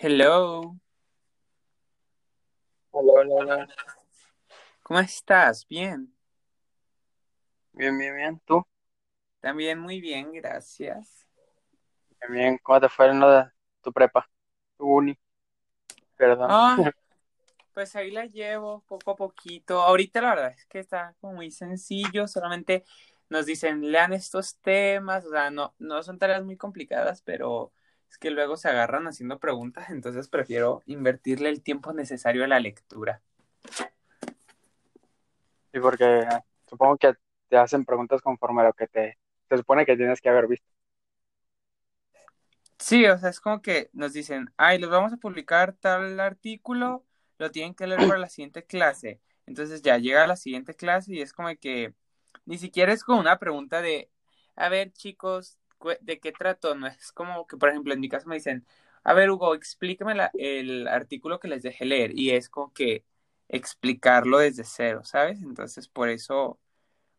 Hello, Hola, hola, hola. ¿cómo estás? Bien, Bien, bien, bien. ¿Tú? también muy bien, gracias. Bien, bien. ¿Cómo te fue en lo de tu prepa? Tu uni, perdón. Ah, pues ahí la llevo poco a poquito. Ahorita la verdad es que está como muy sencillo, solamente nos dicen, lean estos temas, o sea, no, no son tareas muy complicadas, pero es que luego se agarran haciendo preguntas, entonces prefiero invertirle el tiempo necesario a la lectura. Sí, porque supongo que te hacen preguntas conforme a lo que te, se supone que tienes que haber visto. Sí, o sea, es como que nos dicen, ay, les vamos a publicar tal artículo, lo tienen que leer para la siguiente clase. Entonces ya llega la siguiente clase y es como que ni siquiera es como una pregunta de, a ver, chicos, ¿de qué trato? No es como que, por ejemplo, en mi caso me dicen, a ver, Hugo, explícame la- el artículo que les dejé leer. Y es como que explicarlo desde cero, ¿sabes? Entonces, por eso,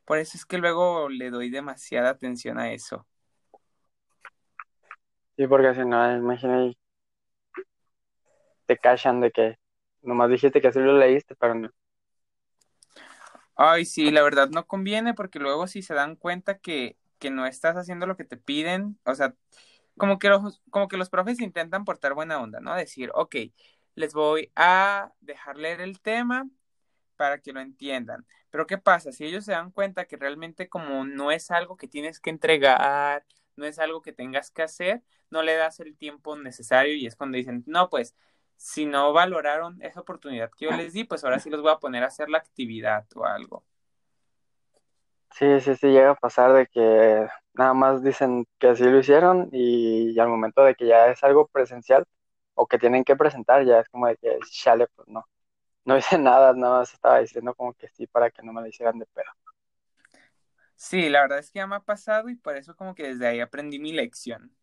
por eso es que luego le doy demasiada atención a eso. Sí, porque si no, imagina y te cachan de que nomás dijiste que sí lo leíste, pero no. Ay, sí, la verdad no conviene porque luego si se dan cuenta que, que no estás haciendo lo que te piden, o sea, como que los, como que los profes intentan portar buena onda, ¿no? Decir, ok, les voy a dejar leer el tema para que lo entiendan. Pero ¿qué pasa? Si ellos se dan cuenta que realmente como no es algo que tienes que entregar, no es algo que tengas que hacer, no le das el tiempo necesario y es cuando dicen, no, pues si no valoraron esa oportunidad que yo les di, pues ahora sí los voy a poner a hacer la actividad o algo. Sí, sí, sí, llega a pasar de que nada más dicen que sí lo hicieron y, al momento de que ya es algo presencial o que tienen que presentar, ya es como de que, chale, pues no. No hice nada, nada más estaba diciendo como que sí para que no me lo hicieran de pedo. Sí, la verdad es que ya me ha pasado y por eso como que desde ahí aprendí mi lección.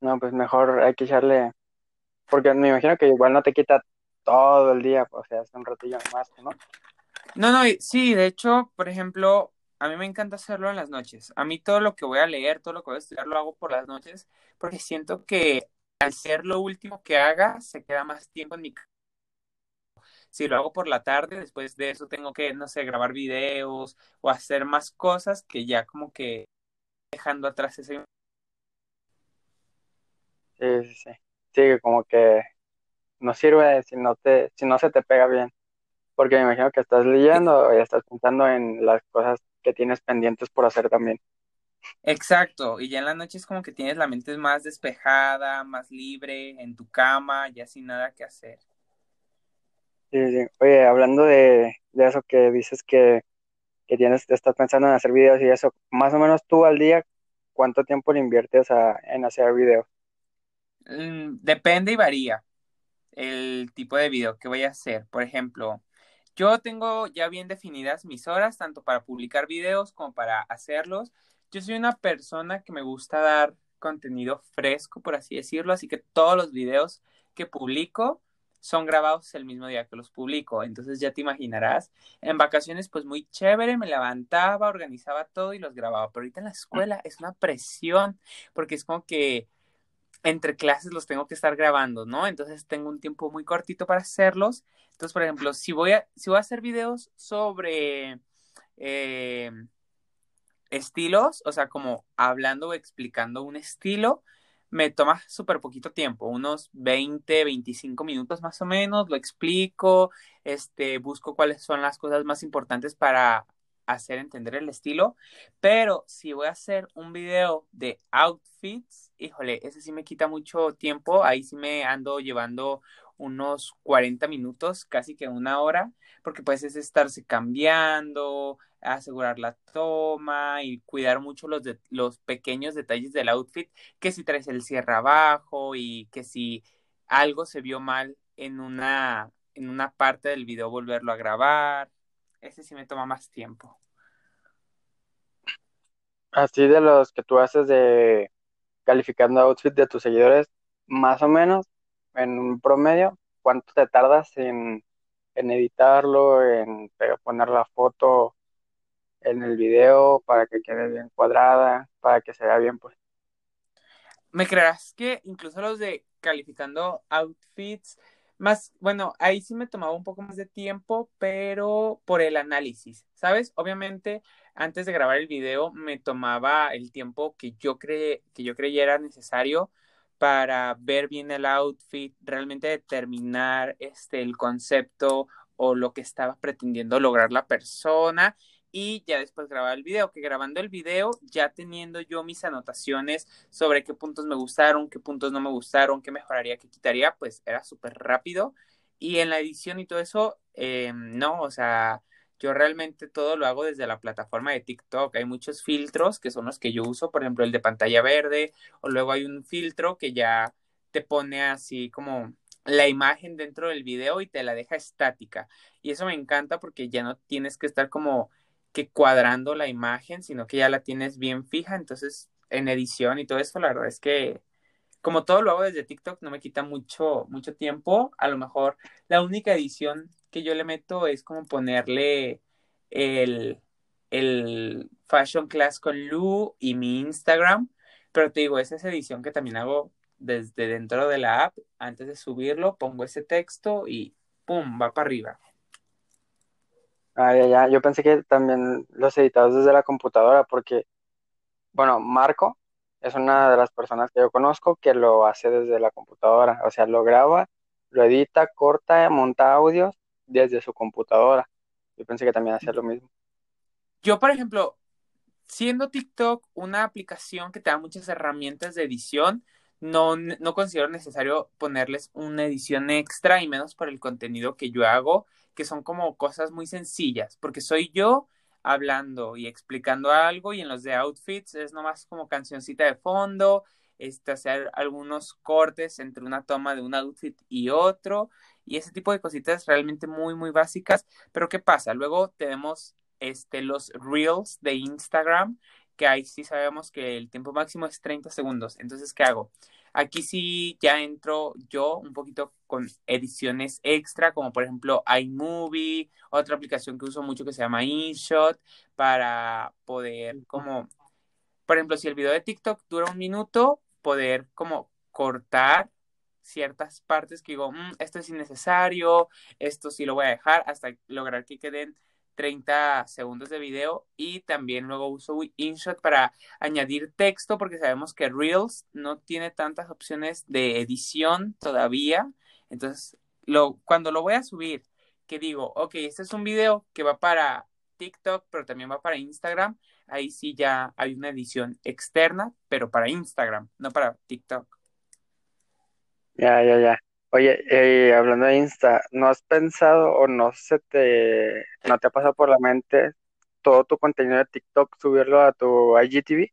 No, pues mejor hay que echarle, porque me imagino que igual no te quita todo el día, pues, o sea, es un ratillo más, ¿no? No, no, sí, de hecho, por ejemplo, a mí me encanta hacerlo en las noches. A mí todo lo que voy a leer, todo lo que voy a estudiar, lo hago por las noches, porque siento que al ser lo último que haga, se queda más tiempo en mi. Si lo hago por la tarde, después de eso tengo que, no sé, grabar videos o hacer más cosas que ya como que dejando atrás ese... Sí, sí, sí. Sí, como que no sirve si no te, si no se te pega bien, porque me imagino que estás leyendo y estás pensando en las cosas que tienes pendientes por hacer también. Exacto, y ya en la noche es como que tienes la mente más despejada, más libre, en tu cama, ya sin nada que hacer. Sí, sí. Oye, hablando de, de eso que dices que, que tienes, estás pensando en hacer videos y eso, más o menos tú al día, ¿cuánto tiempo le inviertes a, en hacer videos? Mm, depende y varía el tipo de video que voy a hacer. Por ejemplo, yo tengo ya bien definidas mis horas, tanto para publicar videos como para hacerlos. Yo soy una persona que me gusta dar contenido fresco, por así decirlo, así que todos los videos que publico son grabados el mismo día que los publico. Entonces ya te imaginarás, en vacaciones pues muy chévere, me levantaba, organizaba todo y los grababa. Pero ahorita en la escuela es una presión porque es como que entre clases los tengo que estar grabando, ¿no? Entonces tengo un tiempo muy cortito para hacerlos. Entonces, por ejemplo, si voy a, si voy a hacer videos sobre eh, estilos, o sea, como hablando o explicando un estilo, me toma súper poquito tiempo, unos 20, 25 minutos más o menos, lo explico, este, busco cuáles son las cosas más importantes para hacer entender el estilo, pero si voy a hacer un video de outfits, híjole, ese sí me quita mucho tiempo, ahí sí me ando llevando unos 40 minutos, casi que una hora, porque pues es estarse cambiando, asegurar la toma y cuidar mucho los, de, los pequeños detalles del outfit, que si traes el cierre abajo y que si algo se vio mal en una, en una parte del video volverlo a grabar. Ese sí me toma más tiempo. Así de los que tú haces de calificando outfit de tus seguidores, más o menos, en un promedio, ¿cuánto te tardas en, en editarlo, en poner la foto en el video para que quede bien cuadrada, para que se vea bien, pues? me creerás que incluso los de calificando outfits, más, bueno, ahí sí me tomaba un poco más de tiempo, pero por el análisis, ¿sabes? Obviamente, antes de grabar el video me tomaba el tiempo que yo, cre que yo creyera necesario para ver bien el outfit, realmente determinar este, el concepto o lo que estaba pretendiendo lograr la persona y ya después grabar el video, que grabando el video, ya teniendo yo mis anotaciones sobre qué puntos me gustaron, qué puntos no me gustaron, qué mejoraría, qué quitaría, pues era súper rápido. Y en la edición y todo eso, eh, no, o sea, yo realmente todo lo hago desde la plataforma de TikTok. Hay muchos filtros que son los que yo uso, por ejemplo, el de pantalla verde, o luego hay un filtro que ya te pone así como la imagen dentro del video y te la deja estática. Y eso me encanta porque ya no tienes que estar como que cuadrando la imagen, sino que ya la tienes bien fija. Entonces, en edición y todo eso, la verdad es que como todo lo hago desde TikTok, no me quita mucho, mucho tiempo. A lo mejor la única edición que yo le meto es como ponerle el, el Fashion Class con Lu y mi Instagram. Pero te digo, esa es edición que también hago desde dentro de la app. Antes de subirlo, pongo ese texto y ¡pum! va para arriba. Ah, ya, ya. Yo pensé que también los editados desde la computadora, porque, bueno, Marco es una de las personas que yo conozco que lo hace desde la computadora. O sea, lo graba, lo edita, corta, monta audios desde su computadora. Yo pensé que también hacía lo mismo. Yo, por ejemplo, siendo TikTok una aplicación que te da muchas herramientas de edición, no, no considero necesario ponerles una edición extra y menos por el contenido que yo hago que son como cosas muy sencillas, porque soy yo hablando y explicando algo y en los de outfits es nomás como cancioncita de fondo, este, hacer algunos cortes entre una toma de un outfit y otro y ese tipo de cositas realmente muy muy básicas, pero ¿qué pasa? Luego tenemos este los reels de Instagram que ahí sí sabemos que el tiempo máximo es 30 segundos. Entonces, ¿qué hago? Aquí sí ya entro yo un poquito con ediciones extra, como por ejemplo iMovie, otra aplicación que uso mucho que se llama InShot, para poder como, por ejemplo, si el video de TikTok dura un minuto, poder como cortar ciertas partes que digo, mm, esto es innecesario, esto sí lo voy a dejar hasta lograr que queden 30 segundos de video y también luego uso InShot para añadir texto porque sabemos que Reels no tiene tantas opciones de edición todavía. Entonces, lo, cuando lo voy a subir, que digo, ok, este es un video que va para TikTok, pero también va para Instagram, ahí sí ya hay una edición externa, pero para Instagram, no para TikTok. Ya, ya, ya. Oye, eh, hablando de Insta, ¿no has pensado o no se te, no te ha pasado por la mente todo tu contenido de TikTok subirlo a tu IGTV?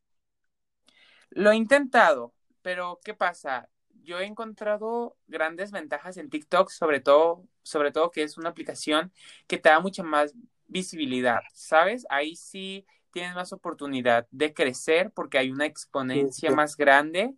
Lo he intentado, pero ¿qué pasa? Yo he encontrado grandes ventajas en TikTok, sobre todo, sobre todo que es una aplicación que te da mucha más visibilidad, ¿sabes? Ahí sí tienes más oportunidad de crecer porque hay una exponencia más grande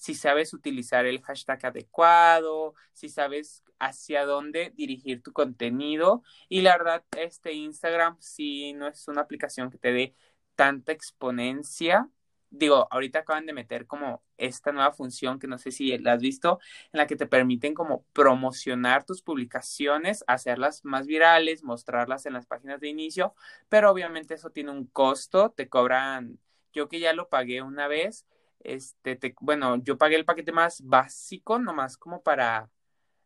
si sabes utilizar el hashtag adecuado, si sabes hacia dónde dirigir tu contenido. Y la verdad, este Instagram sí no es una aplicación que te dé tanta exponencia. Digo, ahorita acaban de meter como esta nueva función que no sé si la has visto, en la que te permiten como promocionar tus publicaciones, hacerlas más virales, mostrarlas en las páginas de inicio, pero obviamente eso tiene un costo, te cobran, yo que ya lo pagué una vez, este, te, bueno, yo pagué el paquete más básico, nomás como para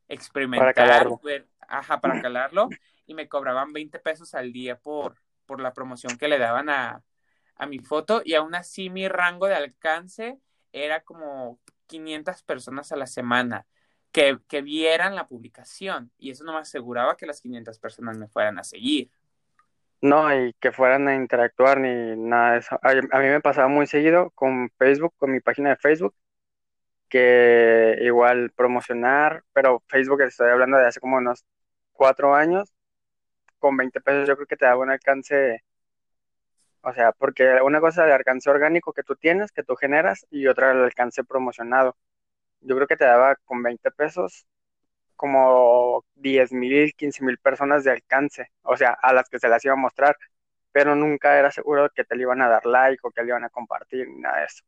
experimentar, para calarlo. ajá, para calarlo, y me cobraban 20 pesos al día por, por la promoción que le daban a, a mi foto, y aún así mi rango de alcance era como 500 personas a la semana que, que vieran la publicación, y eso no me aseguraba que las 500 personas me fueran a seguir. No, y que fueran a interactuar ni nada de eso. A, mí me pasaba muy seguido con Facebook, con mi página de Facebook, que igual promocionar, pero Facebook estoy hablando de hace como unos cuatro años, con 20 pesos yo creo que te da un alcance, o sea, porque una cosa es el alcance orgánico que tú tienes, que tú generas, y otra el alcance promocionado. Yo creo que te daba con 20 pesos como 10 mil, 15 mil personas de alcance, o sea, a las que se las iba a mostrar, pero nunca era seguro que te le iban a dar like o que le iban a compartir, ni nada de eso.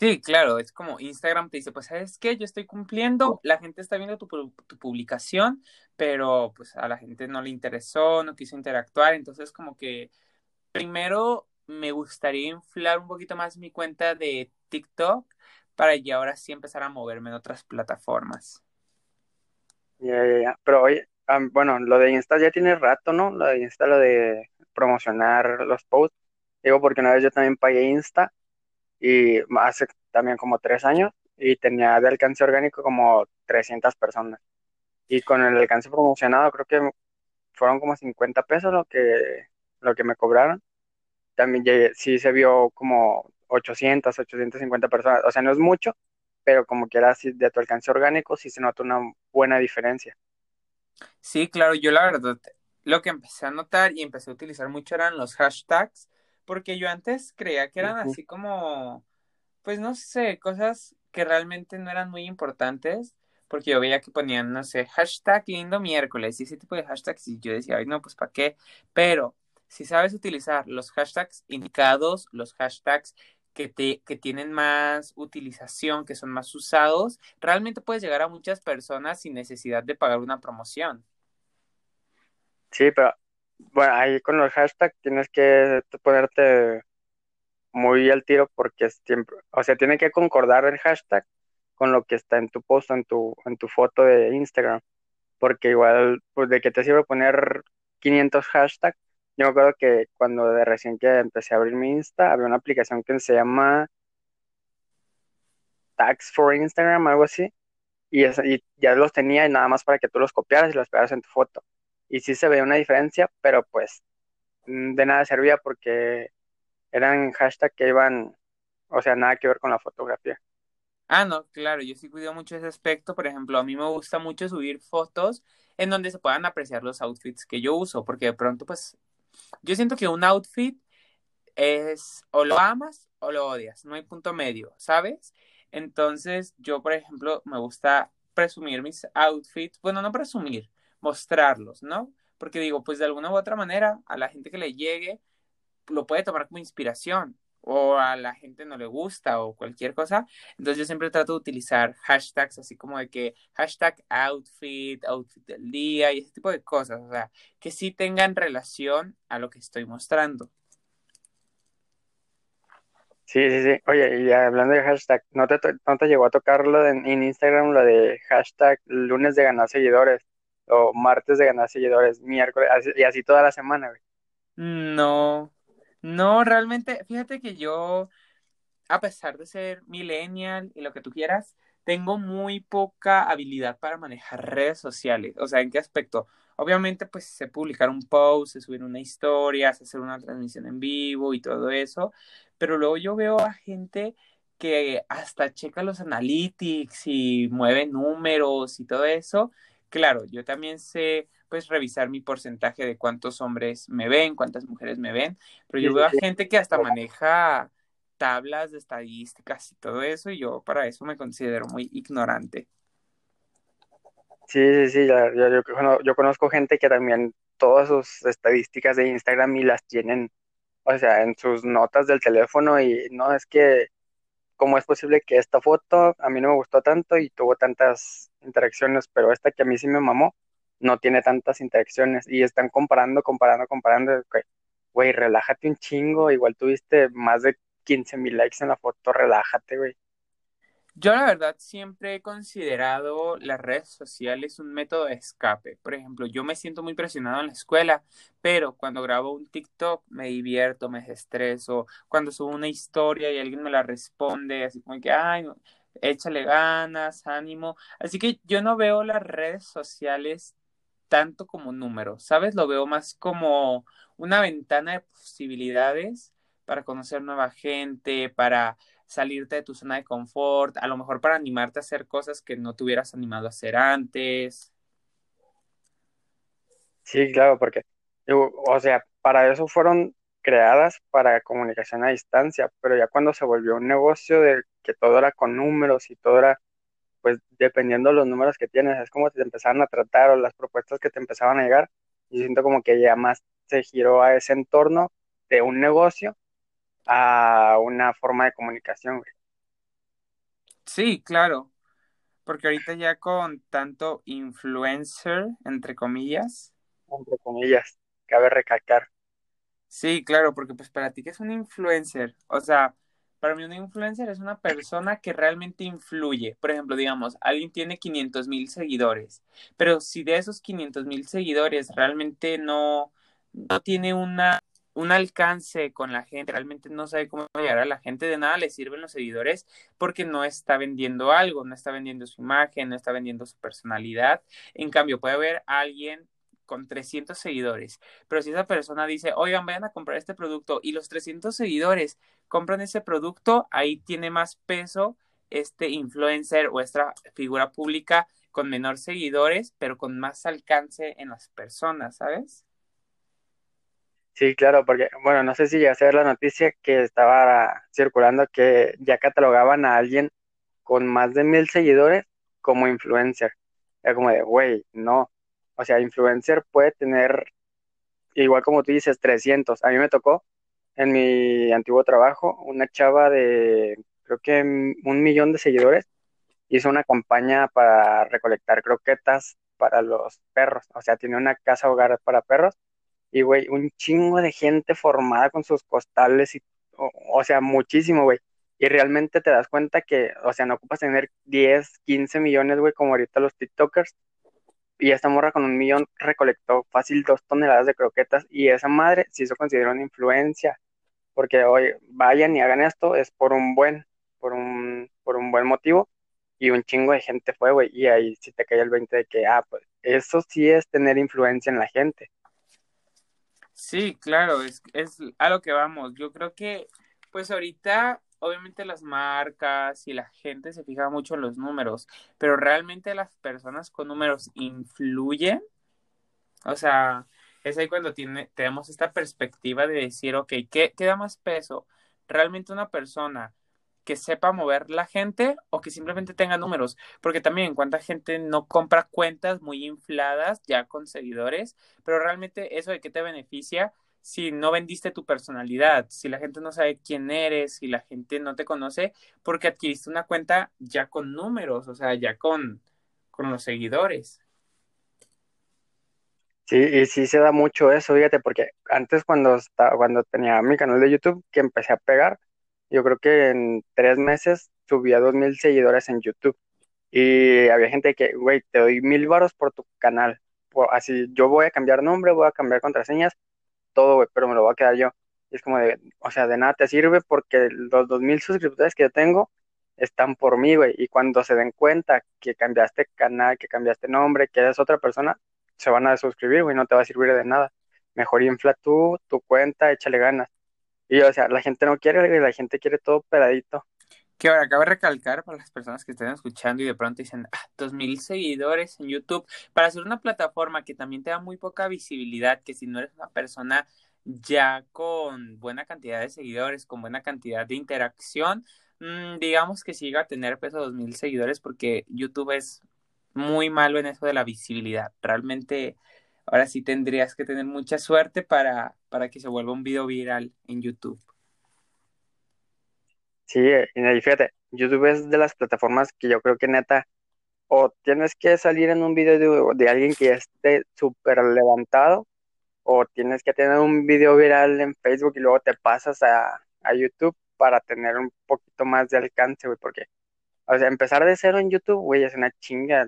Sí, claro, es como Instagram te dice, pues, ¿sabes qué? Yo estoy cumpliendo, la gente está viendo tu, tu publicación, pero pues a la gente no le interesó, no quiso interactuar, entonces como que primero me gustaría inflar un poquito más mi cuenta de TikTok para ya ahora sí empezar a moverme en otras plataformas. Ya. Pero oye, am, bueno, lo de Insta ya tiene rato, ¿no? Lo de Insta, lo de promocionar los posts. Digo, porque una vez yo también pagué Insta y hace también como tres años y tenía de alcance orgánico como 300 personas. Y con el alcance promocionado creo que fueron como 50 pesos lo que, lo que me cobraron. También llegué- sí se vio como 800, 850 personas. O sea, no es mucho, pero como quiera, así de tu alcance orgánico sí se nota una buena diferencia. Sí, claro, yo la verdad lo que empecé a notar y empecé a utilizar mucho eran los hashtags, porque yo antes creía que eran así como pues no sé, cosas que realmente no eran muy importantes, porque yo veía que ponían, no sé, hashtag lindo miércoles y ese tipo de hashtags y yo decía, ay, no, pues ¿para qué? Pero si sabes utilizar los hashtags indicados, los hashtags que, tienen más utilización, que son más usados, realmente puedes llegar a muchas personas sin necesidad de pagar una promoción. Sí, pero bueno, ahí con los hashtags tienes que ponerte muy al tiro porque es siempre, o sea, tiene que concordar el hashtag con lo que está en tu post, en tu, en tu foto de Instagram, porque igual, pues de qué te sirve poner 500 hashtags. Yo me acuerdo que cuando de recién que empecé a abrir mi Insta, había una aplicación que se llama Tags for Instagram, algo así, y, y ya los tenía y nada más para que tú los copiaras y los pegaras en tu foto. Y sí se veía una diferencia, pero pues mm, de nada servía porque eran hashtags que iban, o sea, nada que ver con la fotografía. Ah, no, claro, yo sí cuido mucho ese aspecto. Por ejemplo, a mí me gusta mucho subir fotos en donde se puedan apreciar los outfits que yo uso, porque de pronto, pues, yo siento que un outfit es o lo amas o lo odias, no hay punto medio, ¿sabes? Entonces, yo, por ejemplo, me gusta presumir mis outfits, bueno, no presumir, mostrarlos, ¿no? Porque digo, pues de alguna u otra manera, a la gente que le llegue, lo puede tomar como inspiración o a la gente no le gusta o cualquier cosa. Entonces yo siempre trato de utilizar hashtags así como de que hashtag outfit, outfit del día y ese tipo de cosas, o sea, que sí tengan relación a lo que estoy mostrando. Sí, sí, sí. Oye, y hablando de hashtag, ¿no te, no te llegó a tocar lo de, en Instagram, lo de hashtag lunes de ganar seguidores o martes de ganar seguidores, miércoles, así- y así toda la semana, güey? No, no, realmente, fíjate que yo a pesar de ser millennial y lo que tú quieras, tengo muy poca habilidad para manejar redes sociales. O sea, ¿en qué aspecto? Obviamente, pues sé publicar un post, sé subir una historia, sé hacer una transmisión en vivo y todo eso, pero luego yo veo a gente que hasta checa los analytics y mueve números y todo eso. Claro, yo también sé pues revisar mi porcentaje de cuántos hombres me ven, cuántas mujeres me ven, pero yo veo a gente que hasta maneja tablas de estadísticas y todo eso, y yo para eso me considero muy ignorante. Sí, sí, sí, ya- ya- yo, yo conozco gente que también todas sus estadísticas de Instagram y las tienen, o sea, en sus notas del teléfono y no es que, ¿cómo es posible que esta foto a mí no me gustó tanto y tuvo tantas interacciones, pero esta que a mí sí me mamó, no tiene tantas interacciones y están comparando, comparando, comparando, güey, relájate un chingo, igual tuviste más de quince mil likes en la foto, relájate, güey. Yo la verdad siempre he considerado las redes sociales un método de escape. Por ejemplo, yo me siento muy presionado en la escuela, pero cuando grabo un TikTok me divierto, me desestreso. Cuando subo una historia y alguien me la responde, así como que, ay, échale ganas, ánimo. Así que yo no veo las redes sociales tanto como números, ¿sabes? Lo veo más como una ventana de posibilidades para conocer nueva gente, para salirte de tu zona de confort, a lo mejor para animarte a hacer cosas que no te hubieras animado a hacer antes. Sí, claro, porque, o sea, para eso fueron creadas para comunicación a distancia, pero ya cuando se volvió un negocio de que todo era con números y todo era, pues, dependiendo de los números que tienes, es como te empezaron a tratar o las propuestas que te empezaban a llegar, y siento como que ya más se giró a ese entorno de un negocio a una forma de comunicación, güey. Sí, claro, porque ahorita ya con tanto influencer, entre comillas. Entre comillas, cabe recalcar. Sí, claro, porque pues para ti que es un influencer, o sea, para mí un influencer es una persona que realmente influye. Por ejemplo, digamos, alguien tiene 500 mil seguidores, pero si de esos 500 mil seguidores realmente no, no tiene una, un alcance con la gente, realmente no sabe cómo llegar a la gente, de nada le sirven los seguidores porque no está vendiendo algo, no está vendiendo su imagen, no está vendiendo su personalidad. En cambio, puede haber alguien con 300 seguidores. Pero si esa persona dice, oigan, vayan a comprar este producto y los 300 seguidores compran ese producto, ahí tiene más peso este influencer o esta figura pública con menor seguidores, pero con más alcance en las personas, ¿sabes? Sí, claro, porque, bueno, no sé si ya a ver la noticia que estaba circulando que ya catalogaban a alguien con más de mil seguidores como influencer. Era como de, güey, no, o sea, influencer puede tener, igual como tú dices, 300. A mí me tocó en mi antiguo trabajo una chava de, creo que un millón de seguidores, hizo una campaña para recolectar croquetas para los perros. O sea, tiene una casa hogar para perros. Y, güey, un chingo de gente formada con sus costales y, o, sea, muchísimo, güey. Y realmente te das cuenta que, o sea, no ocupas tener 10, 15 millones, güey, como ahorita los TikTokers, y esta morra con un millón recolectó fácil dos toneladas de croquetas y esa madre se hizo considerar una influencia, porque hoy vayan y hagan esto es por un buen, por un, por un buen motivo y un chingo de gente fue, güey, y ahí sí te cae el 20 de que, ah, pues eso sí es tener influencia en la gente. Sí, claro, es, es a lo que vamos. Yo creo que, pues ahorita obviamente las marcas y la gente se fija mucho en los números, pero realmente las personas con números influyen. O sea, es ahí cuando tiene, tenemos esta perspectiva de decir, ok, ¿qué, ¿qué da más peso? ¿Realmente una persona que sepa mover la gente o que simplemente tenga números? Porque también cuánta gente no compra cuentas muy infladas ya con seguidores, pero realmente eso de qué te beneficia si no vendiste tu personalidad, si la gente no sabe quién eres, si la gente no te conoce, porque adquiriste una cuenta ya con números, o sea, ya con, con los seguidores. Sí, y sí se da mucho eso, fíjate, porque antes cuando, estaba, cuando tenía mi canal de YouTube, que empecé a pegar, yo creo que en tres meses subía dos mil seguidores en YouTube. Y había gente que, güey, te doy mil varos por tu canal. así, yo voy a cambiar nombre, voy a cambiar contraseñas, todo, güey, pero me lo voy a quedar yo. Y es como de, o sea, de nada te sirve porque los dos mil suscriptores que yo tengo están por mí, güey. Y cuando se den cuenta que cambiaste canal, que cambiaste nombre, que eres otra persona, se van a suscribir, güey, no te va a servir de nada. Mejor infla tú, tu cuenta, échale ganas. Y, o sea, la gente no quiere, la gente quiere todo peladito. Que ahora acaba de recalcar para las personas que estén escuchando y de pronto dicen, ah, dos mil seguidores en YouTube, para hacer una plataforma que también te da muy poca visibilidad, que si no eres una persona ya con buena cantidad de seguidores, con buena cantidad de interacción, mmm, digamos que siga a tener peso dos mil seguidores porque YouTube es muy malo en eso de la visibilidad. Realmente ahora sí tendrías que tener mucha suerte para, para que se vuelva un video viral en YouTube. Sí, y fíjate, YouTube es de las plataformas que yo creo que neta, o tienes que salir en un video de, alguien que esté súper levantado, o tienes que tener un video viral en Facebook y luego te pasas a, a YouTube para tener un poquito más de alcance, güey, porque, o sea, empezar de cero en YouTube, güey, es una chinga.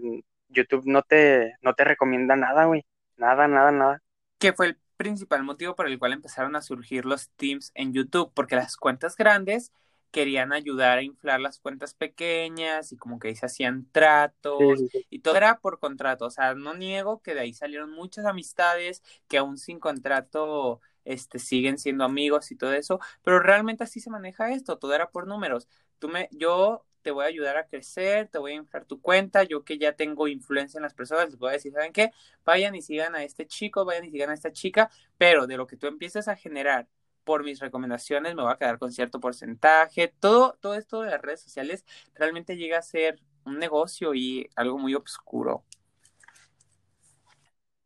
YouTube no te, no te recomienda nada, güey. Nada, nada, nada. ¿Qué fue el principal motivo por el cual empezaron a surgir los teams en YouTube? Porque las cuentas grandes querían ayudar a inflar las cuentas pequeñas y como que ahí se hacían tratos y todo era por contrato, o sea, no niego que de ahí salieron muchas amistades que aún sin contrato este siguen siendo amigos y todo eso, pero realmente así se maneja esto, todo era por números. Tú me yo te voy a ayudar a crecer, te voy a inflar tu cuenta, yo que ya tengo influencia en las personas, les voy a decir, ¿saben qué? Vayan y sigan a este chico, vayan y sigan a esta chica, pero de lo que tú empieces a generar por mis recomendaciones me voy a quedar con cierto porcentaje. Todo, todo esto de las redes sociales realmente llega a ser un negocio y algo muy oscuro.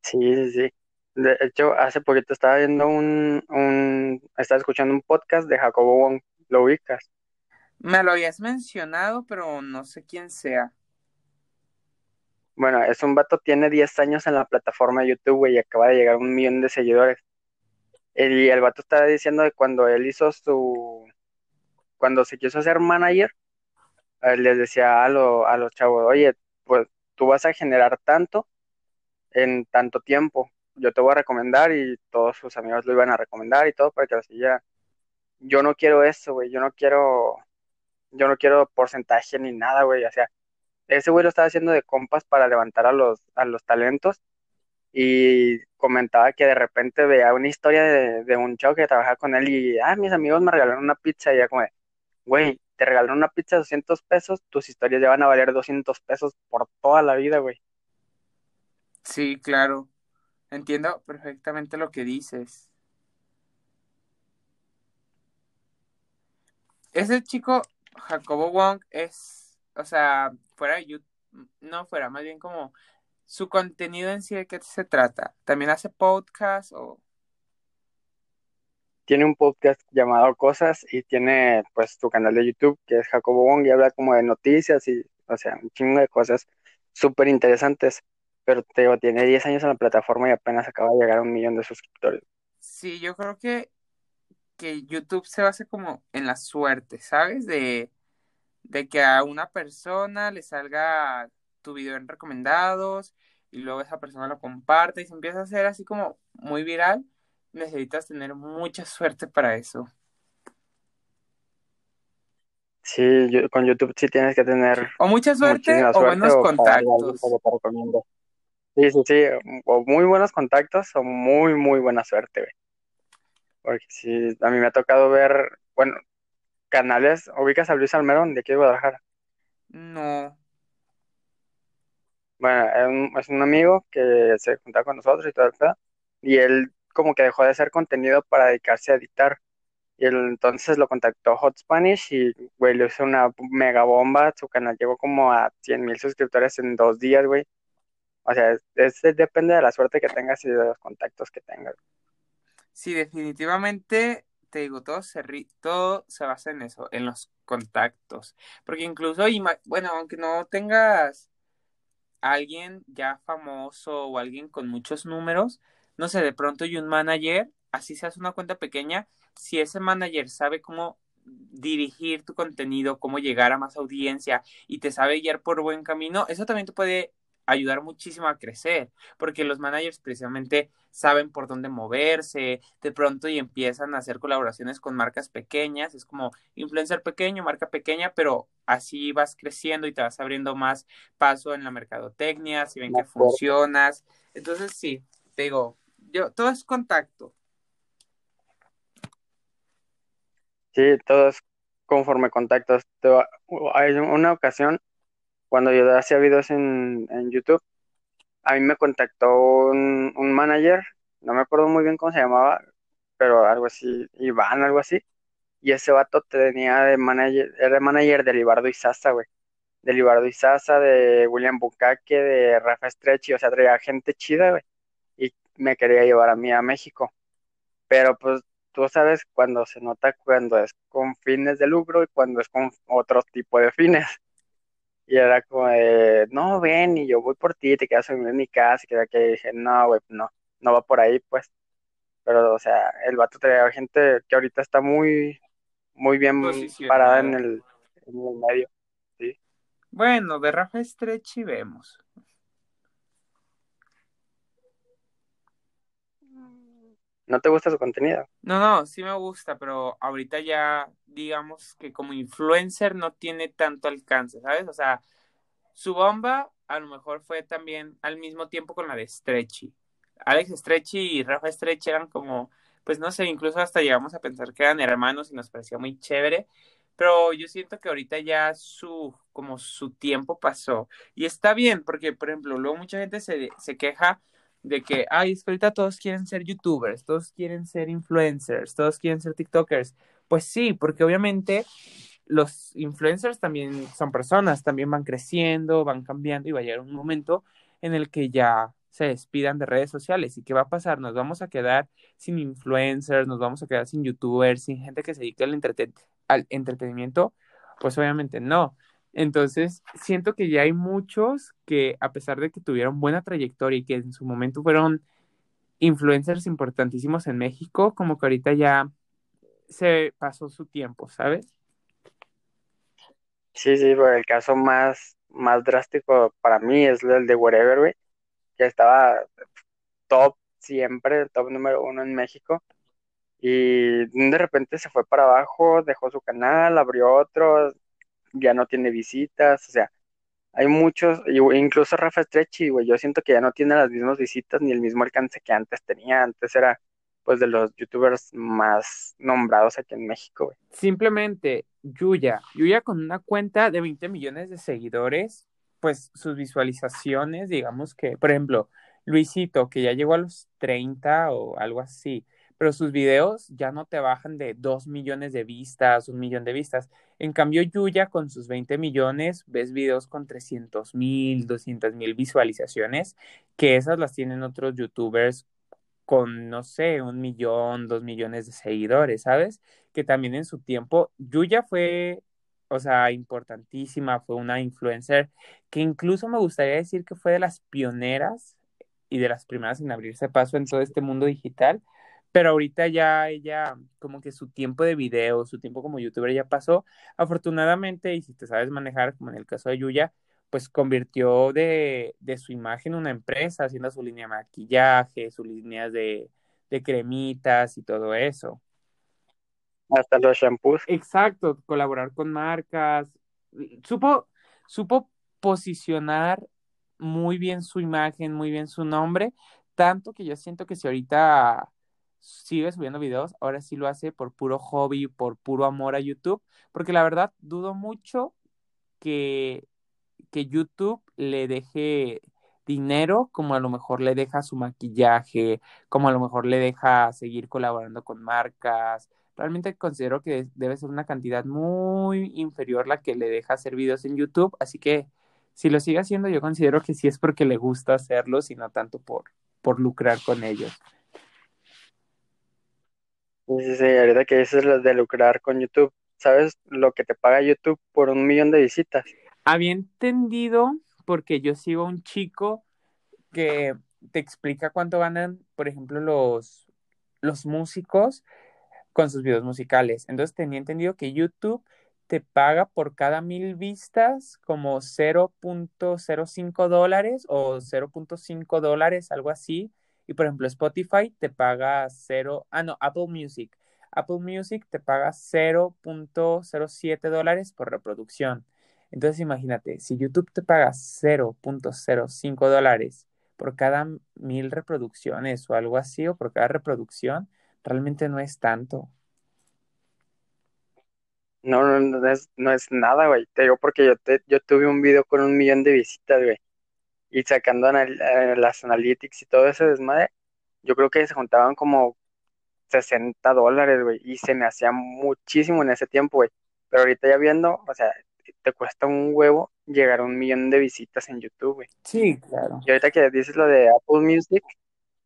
Sí, sí, sí. De hecho, hace poquito estaba viendo un, un estaba escuchando un podcast de Jacobo Wong, ¿lo ubicas? Me lo habías mencionado, pero no sé quién sea. Bueno, es un vato, tiene 10 años en la plataforma de YouTube, güey, y acaba de llegar a un millón de seguidores. Y el vato estaba diciendo que cuando él hizo su, cuando se quiso hacer manager, él les decía a, lo- a los chavos, oye, pues tú vas a generar tanto en tanto tiempo. Yo te voy a recomendar y todos sus amigos lo iban a recomendar y todo para que lo siguieran. Yo no quiero eso, güey, yo no quiero, yo no quiero porcentaje ni nada, güey. O sea, ese güey lo estaba haciendo de compas para levantar a los, a los talentos y comentaba que de repente veía una historia de, de un chavo que trabajaba con él y, ah, mis amigos me regalaron una pizza y ya como, güey, te regalaron una pizza de 200 pesos, tus historias ya van a valer 200 pesos por toda la vida, güey. Sí, claro. Entiendo perfectamente lo que dices. Ese chico, Jacobo Wong, es, o sea, fuera de YouTube, no fuera, más bien como su contenido en sí, ¿de qué se trata? ¿También hace podcast o...? Tiene un podcast llamado Cosas y tiene pues su canal de YouTube que es Jacobo Wong y habla como de noticias y, o sea, un chingo de cosas súper interesantes. Pero te digo, tiene 10 años en la plataforma y apenas acaba de llegar a un millón de suscriptores. Sí, yo creo que, que YouTube se basa como en la suerte, ¿sabes? De, de que a una persona le salga tu video en recomendados y luego esa persona lo comparte y se empieza a hacer así como muy viral, necesitas tener mucha suerte para eso. Sí, yo- con YouTube sí tienes que tener O mucha suerte o buenos o contactos. Sí, sí, sí, o muy buenos contactos o muy, muy buena suerte, güey. Porque sí, a mí me ha tocado ver, bueno, canales, ubicas a Luis Almerón de aquí de Guadalajara. No, Bueno, es un, es un amigo que se junta con nosotros y todo el pedo, y él como que dejó de hacer contenido para dedicarse a editar. Y él entonces lo contactó Hot Spanish y, güey, le hizo una mega bomba. Su canal llegó como a 100 mil suscriptores en dos días, güey. O sea, es, es- depende de la suerte que tengas y de los contactos que tengas. Sí, definitivamente te digo, todo se, ri- todo se basa en eso, en los contactos. Porque incluso, bueno, aunque no tengas alguien ya famoso o alguien con muchos números, no sé, de pronto y un manager, así se hace una cuenta pequeña, si ese manager sabe cómo dirigir tu contenido, cómo llegar a más audiencia y te sabe guiar por buen camino, eso también te puede ayudar muchísimo a crecer, porque los managers precisamente saben por dónde moverse, de pronto y empiezan a hacer colaboraciones con marcas pequeñas, es como influencer pequeño, marca pequeña, pero así vas creciendo y te vas abriendo más paso en la mercadotecnia, si ven que funcionas. Entonces, sí, te digo, yo, todo es contacto. Sí, todo es conforme contactos. Te va- Hay una ocasión cuando yo hacía videos en, en YouTube, a mí me contactó un, un manager, no me acuerdo muy bien cómo se llamaba, pero algo así, Iván, algo así. Y ese vato tenía de manager, era manager de Libardo Sasa, güey. De Libardo Sasa, de William Bucaque, de Rafa Stretchy, o sea, traía gente chida, güey. Y me quería llevar a mí a México. Pero pues tú sabes cuando se nota cuando es con fines de lucro y cuando es con otro tipo de fines. Y era como de, no, ven, y yo voy por ti, te quedas en mi casa, y que que dije, no, güey, no, no va por ahí, pues. Pero, o sea, el vato traía gente que ahorita está muy, muy bien parada en el, en el medio, ¿sí? Bueno, de Rafa Stretchy vemos. ¿No te gusta su contenido? No, no, sí me gusta, pero ahorita ya digamos que como influencer no tiene tanto alcance, ¿sabes? O sea, su bomba a lo mejor fue también al mismo tiempo con la de Stretchy. Alex Stretchy y Rafa Stretchy eran como, pues no sé, incluso hasta llegamos a pensar que eran hermanos y nos parecía muy chévere, pero yo siento que ahorita ya su, como su tiempo pasó. Y está bien, porque por ejemplo, luego mucha gente se, se queja de que, ay, es que ahorita todos quieren ser youtubers, todos quieren ser influencers, todos quieren ser tiktokers. Pues sí, porque obviamente los influencers también son personas, también van creciendo, van cambiando y va a llegar un momento en el que ya se despidan de redes sociales. ¿Y qué va a pasar? Nos vamos a quedar sin influencers, nos vamos a quedar sin youtubers, sin gente que se dedique al, entreten al entretenimiento. Pues obviamente no. Entonces, siento que ya hay muchos que, a pesar de que tuvieron buena trayectoria y que en su momento fueron influencers importantísimos en México, como que ahorita ya se pasó su tiempo, ¿sabes? Sí, sí, pero el caso más, más drástico para mí es el de Wherever, güey, que estaba top siempre, top número uno en México. Y de repente se fue para abajo, dejó su canal, abrió otro, ya no tiene visitas, o sea, hay muchos, incluso Rafa Stretchy, güey, yo siento que ya no tiene las mismas visitas ni el mismo alcance que antes tenía, antes era pues de los youtubers más nombrados aquí en México, güey. Simplemente Yuya, Yuya con una cuenta de 20 millones de seguidores, pues sus visualizaciones, digamos que, por ejemplo, Luisito, que ya llegó a los 30 o algo así, pero sus videos ya no te bajan de 2 millones de vistas, un millón de vistas. En cambio, Yuya con sus 20 millones, ves videos con 300 mil, 200 mil visualizaciones, que esas las tienen otros youtubers con, no sé, un millón, dos millones de seguidores, ¿sabes? Que también en su tiempo, Yuya fue, o sea, importantísima, fue una influencer que incluso me gustaría decir que fue de las pioneras y de las primeras en abrirse paso en todo este mundo digital pero ahorita ya ella, como que su tiempo de video, su tiempo como youtuber ya pasó. Afortunadamente, y si te sabes manejar, como en el caso de Yuya, pues convirtió de, de su imagen una empresa, haciendo su línea de maquillaje, sus líneas de, de cremitas y todo eso. Hasta los shampoos. Exacto, colaborar con marcas. Supo, supo posicionar muy bien su imagen, muy bien su nombre, tanto que yo siento que si ahorita sigue subiendo videos, ahora sí lo hace por puro hobby, por puro amor a YouTube, porque la verdad dudo mucho que, que YouTube le deje dinero como a lo mejor le deja su maquillaje, como a lo mejor le deja seguir colaborando con marcas. Realmente considero que debe ser una cantidad muy inferior la que le deja hacer videos en YouTube, así que si lo sigue haciendo yo considero que sí es porque le gusta hacerlo, sino tanto por, por lucrar con ellos. Sí, sí, ahorita que dices lo de lucrar con YouTube, ¿sabes lo que te paga YouTube por un millón de visitas? Había entendido, porque yo sigo a un chico que te explica cuánto ganan, por ejemplo, los, los músicos con sus videos musicales. Entonces tenía entendido que YouTube te paga por cada mil vistas como 0.05 dólares o 0.5 dólares, algo así y por ejemplo, Spotify te paga cero, ah, no, Apple Music. Apple Music te paga 0.07 dólares por reproducción. Entonces imagínate, si YouTube te paga 0.05 dólares por cada mil reproducciones o algo así, o por cada reproducción, realmente no es tanto. No, no, no es, no es nada, güey. Te digo porque yo, te, yo tuve un video con un millón de visitas, güey y sacando eh, las analytics y todo ese desmadre, yo creo que se juntaban como 60 dólares, güey, y se me hacía muchísimo en ese tiempo, güey. Pero ahorita ya viendo, o sea, te cuesta un huevo llegar a un millón de visitas en YouTube, güey. Sí, claro. Y ahorita que dices lo de Apple Music,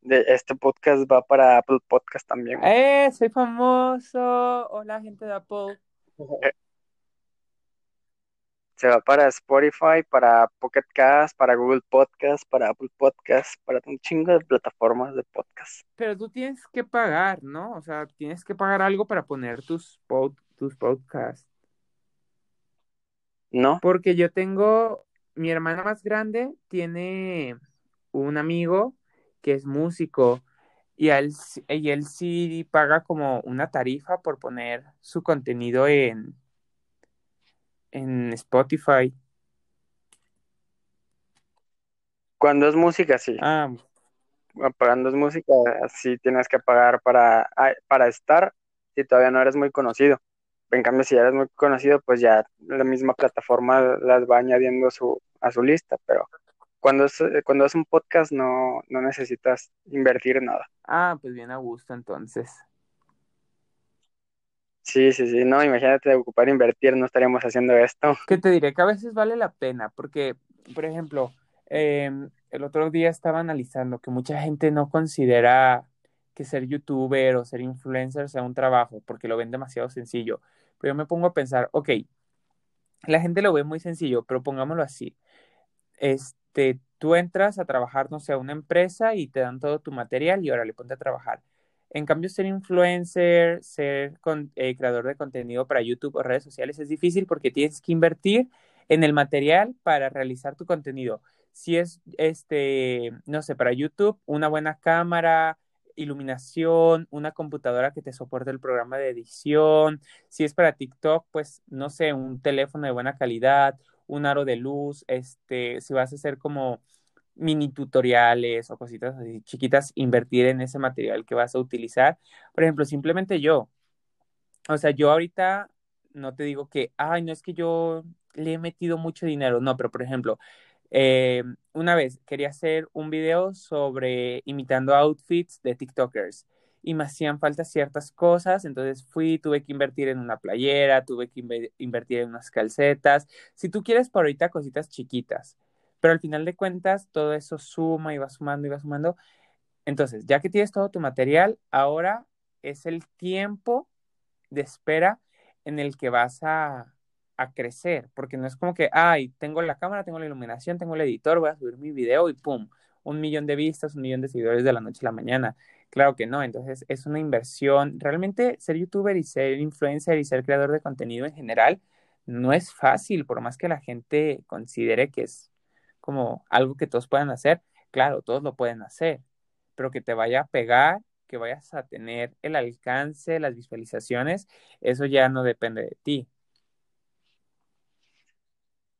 de este podcast va para Apple Podcast también. ¡Eh! Soy famoso. Hola, gente de Apple. Se va para Spotify, para Pocket Cast, para Google Podcast, para Apple Podcast, para un chingo de plataformas de podcast. Pero tú tienes que pagar, ¿no? O sea, tienes que pagar algo para poner tus, tus podcasts. No. Porque yo tengo, mi hermana más grande tiene un amigo que es músico y él, y él sí paga como una tarifa por poner su contenido en, en Spotify. Cuando es música, sí. Ah. Pagando es música, sí tienes que pagar para, para estar si todavía no eres muy conocido. En cambio, si eres muy conocido, pues ya la misma plataforma las va añadiendo a su, a su lista, pero cuando es, cuando es un podcast no, no necesitas invertir nada. Ah, pues bien a gusto entonces. Sí, sí, sí, no, imagínate ocupar invertir, no estaríamos haciendo esto. Que te diré que a veces vale la pena, porque, por ejemplo, em, el otro día estaba analizando que mucha gente no considera que ser youtuber o ser influencer sea un trabajo, porque lo ven demasiado sencillo. Pero yo me pongo a pensar, ok, la gente lo ve muy sencillo, pero pongámoslo así. Este, tú entras a trabajar, no sé, a una empresa y te dan todo tu material y ahora le ponte a trabajar. En cambio, ser influencer, ser con, eh, creador de contenido para YouTube o redes sociales es difícil porque tienes que invertir en el material para realizar tu contenido. Si es, este, no sé, para YouTube, una buena cámara, iluminación, una computadora que te soporte el programa de edición. Si es para TikTok, pues, no sé, un teléfono de buena calidad, un aro de luz, este, si vas a hacer como mini tutoriales o cositas así chiquitas, invertir en ese material que vas a utilizar. Por ejemplo, simplemente yo, o sea, yo ahorita no te digo que, ay, no es que yo le he metido mucho dinero, no, pero por ejemplo, eh, una vez quería hacer un video sobre imitando outfits de TikTokers y me hacían falta ciertas cosas, entonces fui, tuve que invertir en una playera, tuve que invertir en unas calcetas, si tú quieres por ahorita cositas chiquitas, pero al final de cuentas todo eso suma y va sumando y va sumando. Entonces, ya que tienes todo tu material, ahora es el tiempo de espera en el que vas a, a crecer, porque no es como que, ay, tengo la cámara, tengo la iluminación, tengo el editor, voy a subir mi video y pum, un millón de vistas, un millón de seguidores de la noche a la mañana. Claro que no, entonces es una inversión. Realmente ser youtuber y ser influencer y ser creador de contenido en general no es fácil, por más que la gente considere que es como algo que todos puedan hacer, claro, todos lo pueden hacer, pero que te vaya a pegar, que vayas a tener el alcance, las visualizaciones, eso ya no depende de ti.